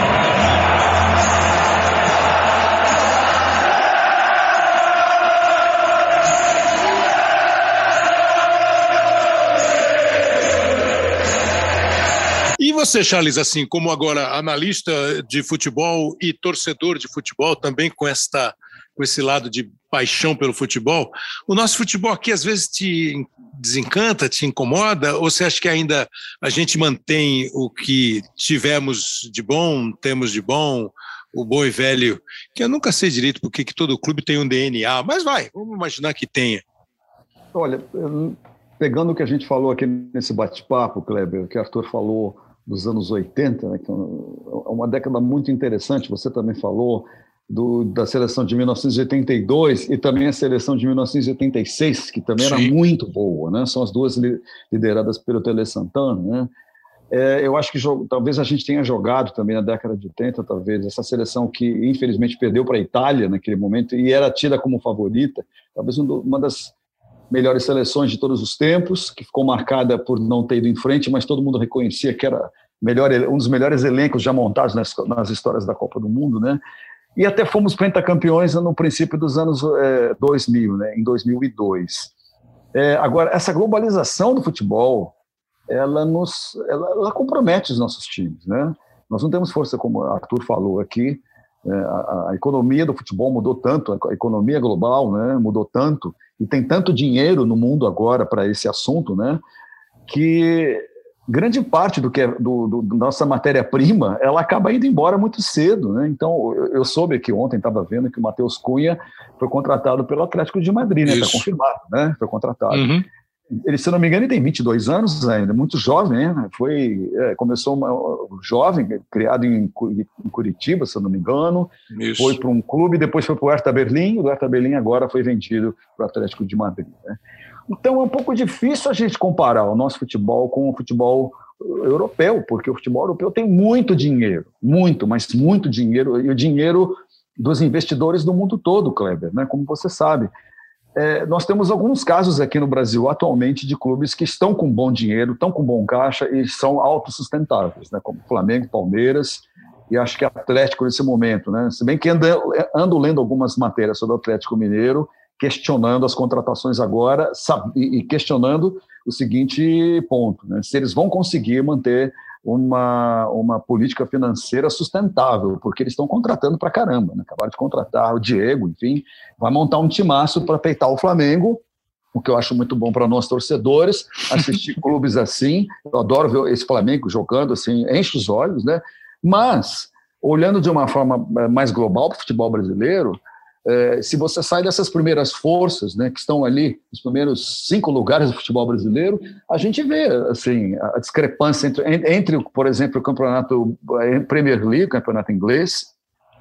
E você, Charles, assim como agora analista de futebol e torcedor de futebol, também com esta com esse lado de paixão pelo futebol. O nosso futebol aqui às vezes te desencanta, te incomoda, ou você acha que ainda a gente mantém o que tivemos de bom, temos de bom, o bom e velho, que eu nunca sei direito porque que todo clube tem um DNA, mas vai, vamos imaginar que tenha. Olha, pegando o que a gente falou aqui nesse bate-papo, Kleber, que Arthur falou dos anos 80, né, que é uma década muito interessante, você também falou, do, da seleção de 1982 e também a seleção de 1986, que também Sim. era muito boa, né? São as duas lideradas pelo Tele Santana, né? É, eu acho que talvez a gente tenha jogado também na década de 80, talvez, essa seleção que infelizmente perdeu para a Itália naquele momento e era tida como favorita, talvez uma das melhores seleções de todos os tempos, que ficou marcada por não ter ido em frente, mas todo mundo reconhecia que era melhor, um dos melhores elencos já montados nas, nas histórias da Copa do Mundo, né? E até fomos pentacampeões no princípio dos anos é, 2000, né? Em 2002. É, agora, essa globalização do futebol, ela nos, ela, ela, compromete os nossos times, né? Nós não temos força, como o Arthur falou aqui, é, a, a, economia do futebol mudou tanto, a economia global, né? Mudou tanto e tem tanto dinheiro no mundo agora para esse assunto, né? Que grande parte do que é do, do, do nossa matéria-prima, ela acaba indo embora muito cedo, né? Então, eu, eu soube que ontem estava vendo que o Matheus Cunha foi contratado pelo Atlético de Madrid, né? Está confirmado, né? Foi contratado. Uhum. Ele, se não me engano, ele tem 22 anos ainda, muito jovem, né? Foi, é, começou uma, jovem, criado em, em, Curitiba, se eu não me engano, Isso. foi para um clube, depois foi para o Hertha Berlim, o Hertha Berlim agora foi vendido para o Atlético de Madrid, né? Então é um pouco difícil a gente comparar o nosso futebol com o futebol europeu, porque o futebol europeu tem muito dinheiro, muito, mas muito dinheiro, e o dinheiro dos investidores do mundo todo, Kleber, né? como você sabe. É, nós temos alguns casos aqui no Brasil atualmente de clubes que estão com bom dinheiro, estão com bom caixa e são autossustentáveis, né? como Flamengo, Palmeiras e acho que Atlético nesse momento. Né? Se bem que ando, ando lendo algumas matérias sobre o Atlético Mineiro, questionando as contratações agora e questionando o seguinte ponto: né? se eles vão conseguir manter uma, uma política financeira sustentável, porque eles estão contratando para caramba. Né? Acabaram de contratar o Diego, enfim, vai montar um timaço para peitar o Flamengo, o que eu acho muito bom para nós torcedores, assistir clubes assim. Eu adoro ver esse Flamengo jogando assim, enche os olhos, né? Mas, olhando de uma forma eh, mais global para o futebol brasileiro, é, se você sai dessas primeiras forças, né, que estão ali, nos primeiros cinco lugares do futebol brasileiro, a gente vê assim a discrepância entre, entre por exemplo, o campeonato é, Premier League, campeonato inglês,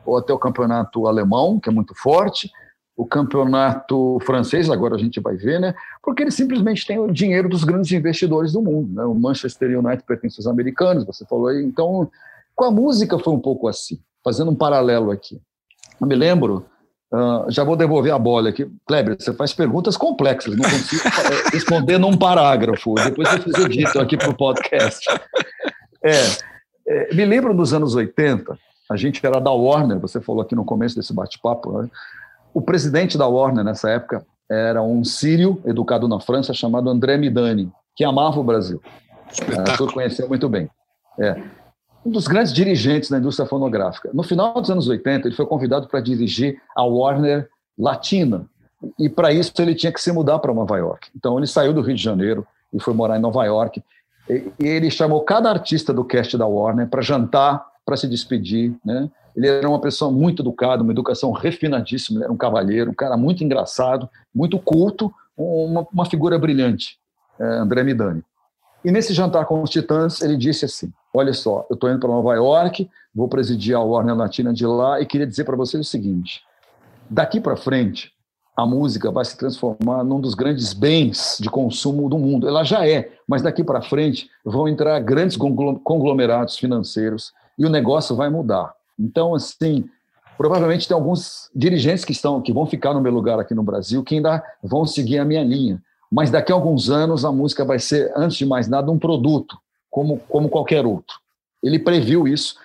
ou até o campeonato alemão, que é muito forte, o campeonato francês, agora a gente vai ver, né? Porque eles simplesmente têm o dinheiro dos grandes investidores do mundo. Né? O Manchester United pertence aos americanos, você falou aí. Então, com a música foi um pouco assim, fazendo um paralelo aqui. Eu me lembro Uh, já vou devolver a bola aqui. Kleber, você faz perguntas complexas, não consigo responder num parágrafo. Depois eu fiz o dito aqui para o podcast. É, é, me lembro dos anos 80, a gente era da Warner, você falou aqui no começo desse bate-papo. Né? O presidente da Warner nessa época era um sírio educado na França chamado André Midani, que amava o Brasil. O senhor conheceu muito bem. É um dos grandes dirigentes da indústria fonográfica. No final dos anos 80, ele foi convidado para dirigir a Warner Latina. E para isso ele tinha que se mudar para Nova York. Então ele saiu do Rio de Janeiro e foi morar em Nova York. E ele chamou cada artista do cast da Warner para jantar, para se despedir. Né? Ele era uma pessoa muito educada, uma educação refinadíssima, ele era um cavalheiro, um cara muito engraçado, muito culto, uma, uma figura brilhante, é, André Midani. E nesse jantar com os Titãs, ele disse assim: Olha só, eu estou indo para Nova York, vou presidir a Warner Latina de lá e queria dizer para vocês o seguinte: daqui para frente, a música vai se transformar num dos grandes bens de consumo do mundo. Ela já é, mas daqui para frente vão entrar grandes conglomerados financeiros e o negócio vai mudar. Então, assim, provavelmente tem alguns dirigentes que estão que vão ficar no meu lugar aqui no Brasil que ainda vão seguir a minha linha mas daqui a alguns anos a música vai ser, antes de mais nada, um produto, como, como qualquer outro. Ele previu isso.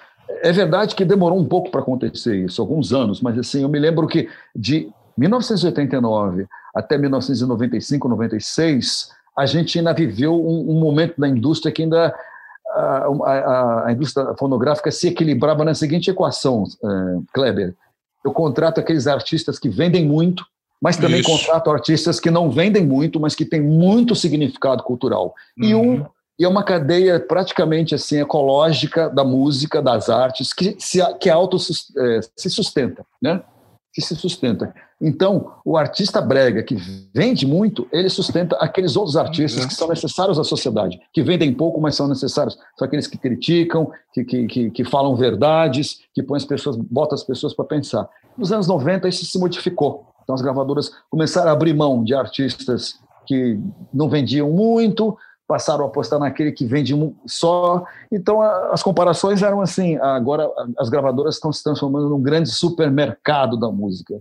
É verdade que demorou um pouco para acontecer isso, alguns anos, mas assim, eu me lembro que de 1989 até 1995, 96, a gente ainda viveu um, um momento da indústria que ainda a, a, a, indústria fonográfica se equilibrava na seguinte equação, uh, Kleber. Eu contrato aqueles artistas que vendem muito, mas também Isso. contrato artistas que não vendem muito, mas que têm muito significado cultural. Uhum. E um e é uma cadeia praticamente assim ecológica da música, das artes, que se que auto é, se sustenta, né? que se sustenta. Então, o artista brega que vende muito, ele sustenta aqueles outros artistas que são necessários à sociedade, que vendem pouco, mas são necessários. São aqueles que criticam, que, que, que, que falam verdades, que põem as pessoas, botam as pessoas para pensar. Nos anos 90 isso se modificou. Então as gravadoras começaram a abrir mão de artistas que não vendiam muito, passaram a apostar naquele que vende só. Então, as comparações eram assim: agora as gravadoras estão se transformando num grande supermercado da música.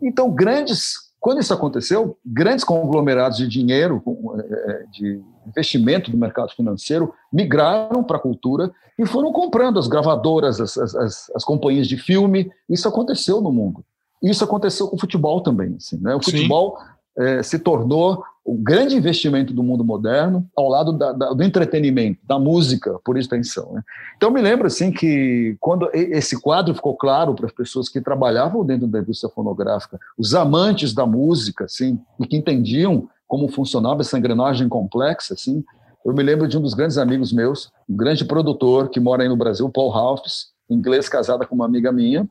Então, grandes. Quando isso aconteceu, grandes conglomerados de dinheiro, é, de investimento do mercado financeiro, migraram para a cultura e foram comprando as gravadoras, as, as, as, companhias de filme. Isso aconteceu no mundo. Isso aconteceu com o futebol também. Assim, né? O futebol é, se tornou o grande investimento do mundo moderno ao lado da, da, do entretenimento, da música, por extensão. Né? Então, me lembro assim que quando esse quadro ficou claro para as pessoas que trabalhavam dentro da indústria fonográfica, os amantes da música, assim, e que entendiam como funcionava essa engrenagem complexa, assim, eu me lembro de um dos grandes amigos meus, um grande produtor que mora aí no Brasil, Paul Halfs, inglês, casada com uma amiga minha.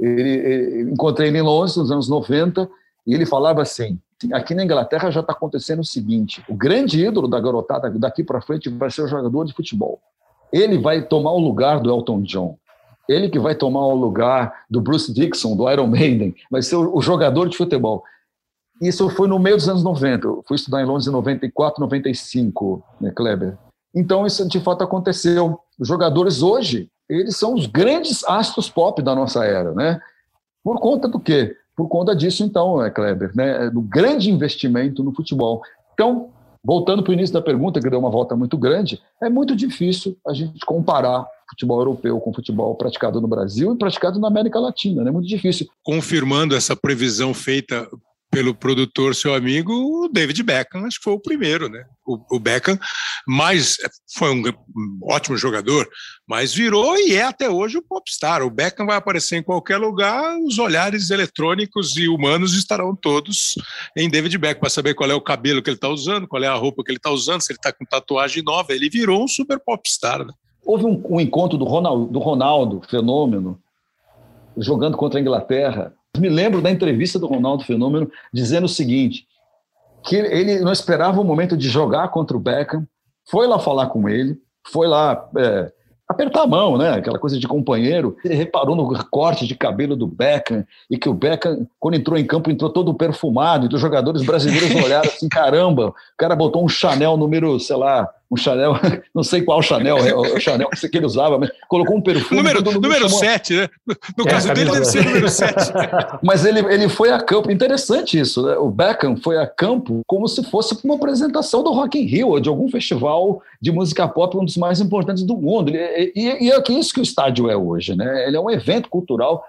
Ele, ele, encontrei ele em Londres nos anos 90 e ele falava assim: aqui na Inglaterra já está acontecendo o seguinte: o grande ídolo da garotada daqui para frente vai ser o jogador de futebol. Ele vai tomar o lugar do Elton John. Ele que vai tomar o lugar do Bruce Dixon, do Iron Maiden, vai ser o, jogador de futebol. Isso foi no meio dos anos 90. Eu fui estudar em Londres em 94, 95, né, Kleber? Então, isso de fato aconteceu. Os jogadores hoje, eles são os grandes astros pop da nossa era, né? Por conta do quê? por conta disso, então, é, Kleber, né, do grande investimento no futebol. Então, voltando para o início da pergunta, que deu uma volta muito grande, é muito difícil a gente comparar futebol europeu com futebol praticado no Brasil e praticado na América Latina, é né? muito difícil. Confirmando essa previsão feita pelo produtor, seu amigo, o David Beckham, acho que foi o primeiro, né? O, o Beckham, mas foi um, ótimo jogador, mas virou e é até hoje o popstar. O Beckham vai aparecer em qualquer lugar, os olhares eletrônicos e humanos estarão todos em David Beckham para saber qual é o cabelo que ele está usando, qual é a roupa que ele está usando, se ele está com tatuagem nova. Ele virou um super popstar. Né? Houve um, um encontro do Ronaldo, do Ronaldo, fenômeno, jogando contra a Inglaterra me lembro da entrevista do Ronaldo Fenômeno dizendo o seguinte: que ele não esperava o momento de jogar contra o Beckham, foi lá falar com ele, foi lá é, apertar a mão, né? Aquela coisa de companheiro. Ele reparou no corte de cabelo do Beckham e que o Beckham, quando entrou em campo, entrou todo perfumado e os jogadores brasileiros olharam assim: caramba, o cara botou um Chanel número, sei lá, um Chanel, não sei qual Chanel, é o Chanel que ele usava, mas colocou um perfume. Número, número chamou... 7, né? No é, caso dele, deve ser número 7. mas ele, ele foi a campo, interessante isso, né? O Beckham foi a campo como se fosse uma apresentação do Rock in Rio, ou de algum festival de música pop, um dos mais importantes do mundo. E, e, e é isso que o estádio é hoje, né? Ele é um evento cultural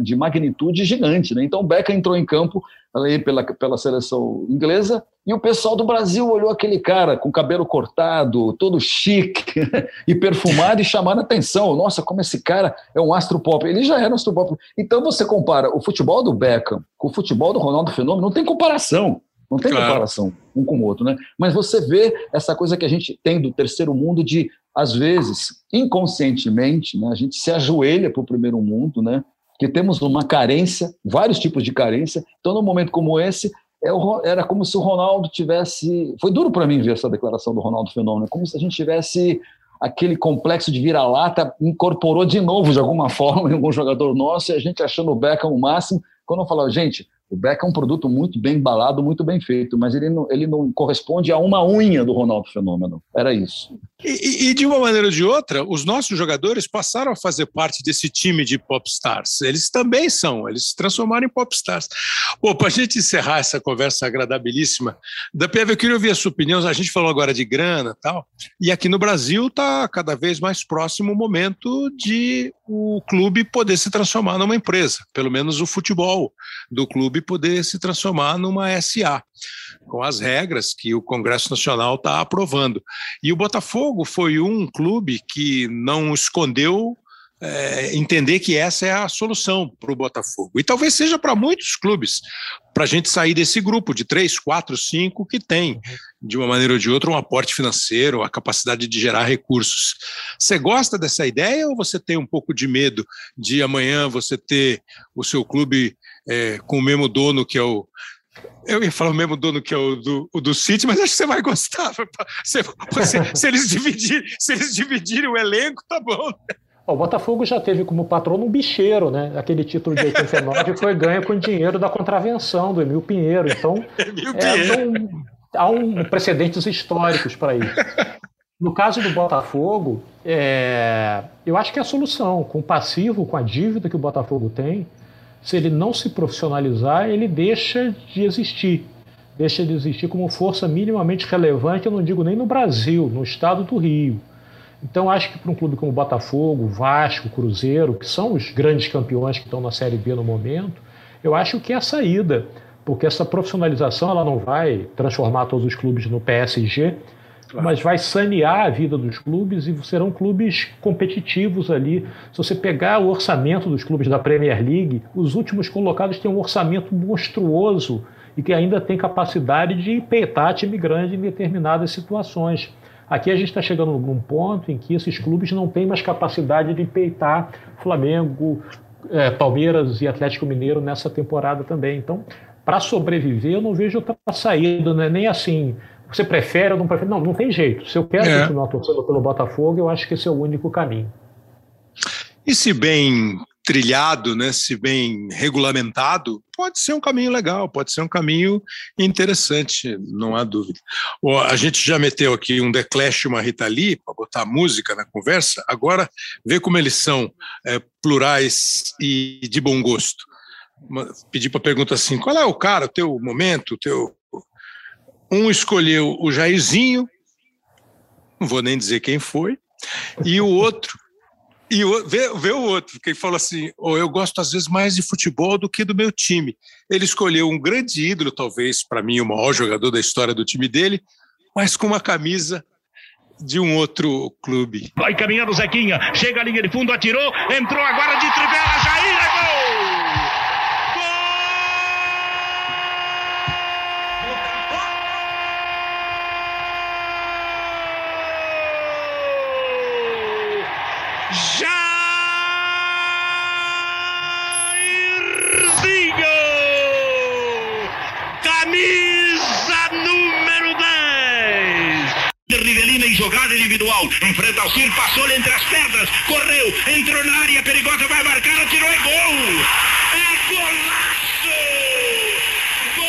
de magnitude gigante, né? Então o Beckham entrou em campo ali pela, pela seleção inglesa, e o pessoal do Brasil olhou aquele cara com cabelo cortado, todo chique e perfumado e chamaram a atenção. Nossa, como esse cara é um astro pop. Ele já era um astro pop. Então você compara o futebol do Beckham com o futebol do Ronaldo Fenômeno, não tem comparação. Não tem claro. comparação um com o outro, né? Mas você vê essa coisa que a gente tem do terceiro mundo de, às vezes, inconscientemente, né, a gente se ajoelha para o primeiro mundo, né? que temos uma carência, vários tipos de carência. Então, num momento como esse, era como se o Ronaldo tivesse. Foi duro para mim ver essa declaração do Ronaldo Fenômeno, como se a gente tivesse aquele complexo de vira-lata incorporou de novo de alguma forma em algum jogador nosso e a gente achando o Beckham o máximo. Quando eu falo, gente, o Beck é um produto muito bem embalado, muito bem feito, mas ele não, ele não corresponde a uma unha do Ronaldo Fenômeno. Era isso. E, e, de uma maneira ou de outra, os nossos jogadores passaram a fazer parte desse time de popstars. Eles também são, eles se transformaram em popstars. Bom, para a gente encerrar essa conversa agradabilíssima, da PV, eu queria ouvir a sua opinião. A gente falou agora de grana tal, e aqui no Brasil está cada vez mais próximo o momento de o clube poder se transformar numa empresa, pelo menos o futebol do clube poder se transformar numa SA, com as regras que o Congresso Nacional está aprovando. E o Botafogo foi um clube que não escondeu é, entender que essa é a solução para o Botafogo. E talvez seja para muitos clubes, para a gente sair desse grupo de três, quatro, cinco que tem, de uma maneira ou de outra, um aporte financeiro, a capacidade de gerar recursos. Você gosta dessa ideia ou você tem um pouco de medo de amanhã você ter o seu clube é, com o mesmo dono que é o eu ia falar o mesmo dono que é o do, o do City, mas acho que você vai gostar. Se, se, se eles dividirem, se eles dividirem o elenco, tá bom. O Botafogo já teve como patrono um bicheiro, né? Aquele título de 89 foi ganho com dinheiro da contravenção do Emil Pinheiro. Então, Emil é, um, há um precedentes históricos para isso. No caso do Botafogo, é, eu acho que é a solução. Com o passivo, com a dívida que o Botafogo tem, se ele não se profissionalizar, ele deixa de existir. Deixa de existir como força minimamente relevante, eu não digo nem no Brasil, no estado do Rio. Então, acho que para um clube como Botafogo, Vasco, Cruzeiro, que são os grandes campeões que estão na Série B no momento, eu acho que é a saída, porque essa profissionalização ela não vai transformar todos os clubes no PSG, claro. mas vai sanear a vida dos clubes e serão clubes competitivos ali. Se você pegar o orçamento dos clubes da Premier League, os últimos colocados têm um orçamento monstruoso e que ainda tem capacidade de peitar time grande em determinadas situações. Aqui a gente está chegando num ponto em que esses clubes não têm mais capacidade de peitar Flamengo, é, Palmeiras e Atlético Mineiro nessa temporada também. Então, para sobreviver, eu não vejo outra saída, né? nem assim. Você prefere ou não prefere? Não, não tem jeito. Se eu quero é. continuar torcendo pelo Botafogo, eu acho que esse é o único caminho. E se bem trilhado, né, se bem regulamentado, pode ser um caminho legal, pode ser um caminho interessante, não há dúvida. A gente já meteu aqui um The Clash uma Rita Lee para botar música na conversa, agora vê como eles são é, plurais e de bom gosto. Pedi para pergunta assim, qual é o cara, o teu momento, o teu... Um escolheu o Jairzinho, não vou nem dizer quem foi, e o outro e o, vê, vê o outro, que falou assim: oh, eu gosto às vezes mais de futebol do que do meu time. Ele escolheu um grande ídolo, talvez para mim o maior jogador da história do time dele, mas com uma camisa de um outro clube. Vai caminhando Zequinha, chega à linha de fundo, atirou, entrou agora de trivela, Jair, é gol! Jogada individual, enfrenta o Cir, passou-lhe entre as pernas, correu, entrou na área perigosa, vai marcar, atirou, é gol! É golaço! Gol!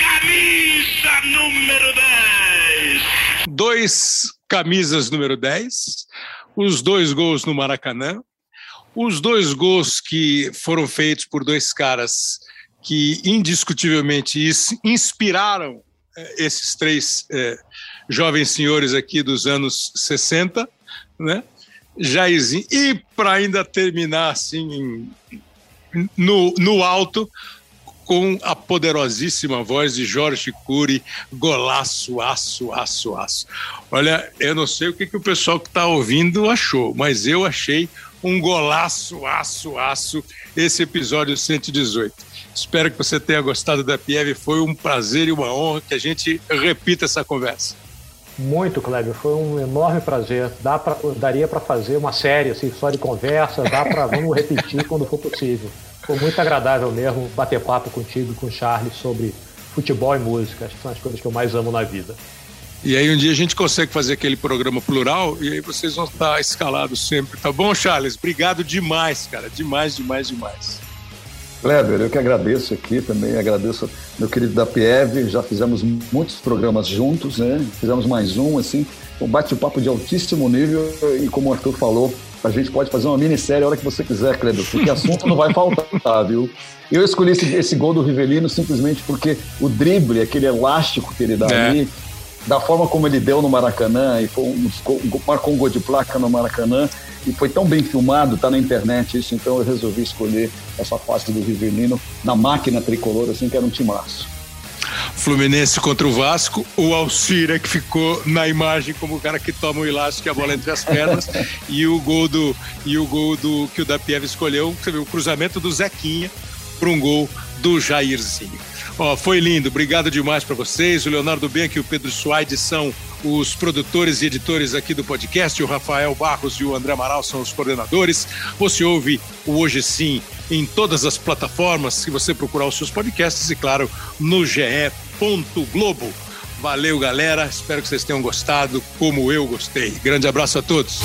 Camisa número 10! Dois camisas número 10, os dois gols no Maracanã, os dois gols que foram feitos por dois caras que indiscutivelmente inspiraram eh, esses três eh, jovens senhores aqui dos anos 60, né? Jairzinho, e para ainda terminar assim no, no alto, com a poderosíssima voz de Jorge Cury, golaço, aço, aço, aço. Olha, eu não sei o que, que o pessoal que está ouvindo achou, mas eu achei um golaço, aço, aço, esse episódio 118. Espero que você tenha gostado da Pieve, foi um prazer e uma honra que a gente repita essa conversa. Muito, Kleber, foi um enorme prazer. Dá pra, daria para fazer uma série assim, só de conversa, dá para vamos repetir quando for possível. Foi muito agradável mesmo bater papo contigo e com o Charles sobre futebol e música. Acho que são as coisas que eu mais amo na vida. E aí um dia a gente consegue fazer aquele programa plural e aí vocês vão estar escalados sempre, tá bom, Charles? Obrigado demais, cara. Demais, demais, demais. Kleber, eu que agradeço aqui também, agradeço meu querido da Piev, já fizemos muitos programas juntos, né? Fizemos mais um, assim, um bate-papo de altíssimo nível e como o Arthur falou, a gente pode fazer uma minissérie a hora que você quiser, Kleber, porque assunto não vai faltar, viu? Eu escolhi esse, esse, gol do Rivelino simplesmente porque o drible, aquele elástico que ele dá é. ali, da forma como ele deu no Maracanã, e foi um, marcou um gol de placa no Maracanã, e foi tão bem filmado, tá na internet isso, então eu resolvi escolher essa fase do Rivelino na máquina tricolor, assim, que era um timaço. Fluminense contra o Vasco, o Alcira que ficou na imagem como o cara que toma o elástico e a bola entre as pernas e o gol do e o gol do que o Dapiev escolheu, você viu, o cruzamento do Zequinha para um gol do Jairzinho. Ó, foi lindo, obrigado demais para vocês. O Leonardo Benck e o Pedro Suaide são os produtores e editores aqui do podcast. O Rafael Barros e o André Amaral são os coordenadores. Você ouve o Hoje Sim em todas as plataformas, se você procurar os seus podcasts e, claro, no ge.globo. Valeu, galera. Espero que vocês tenham gostado, como eu gostei. Grande abraço a todos.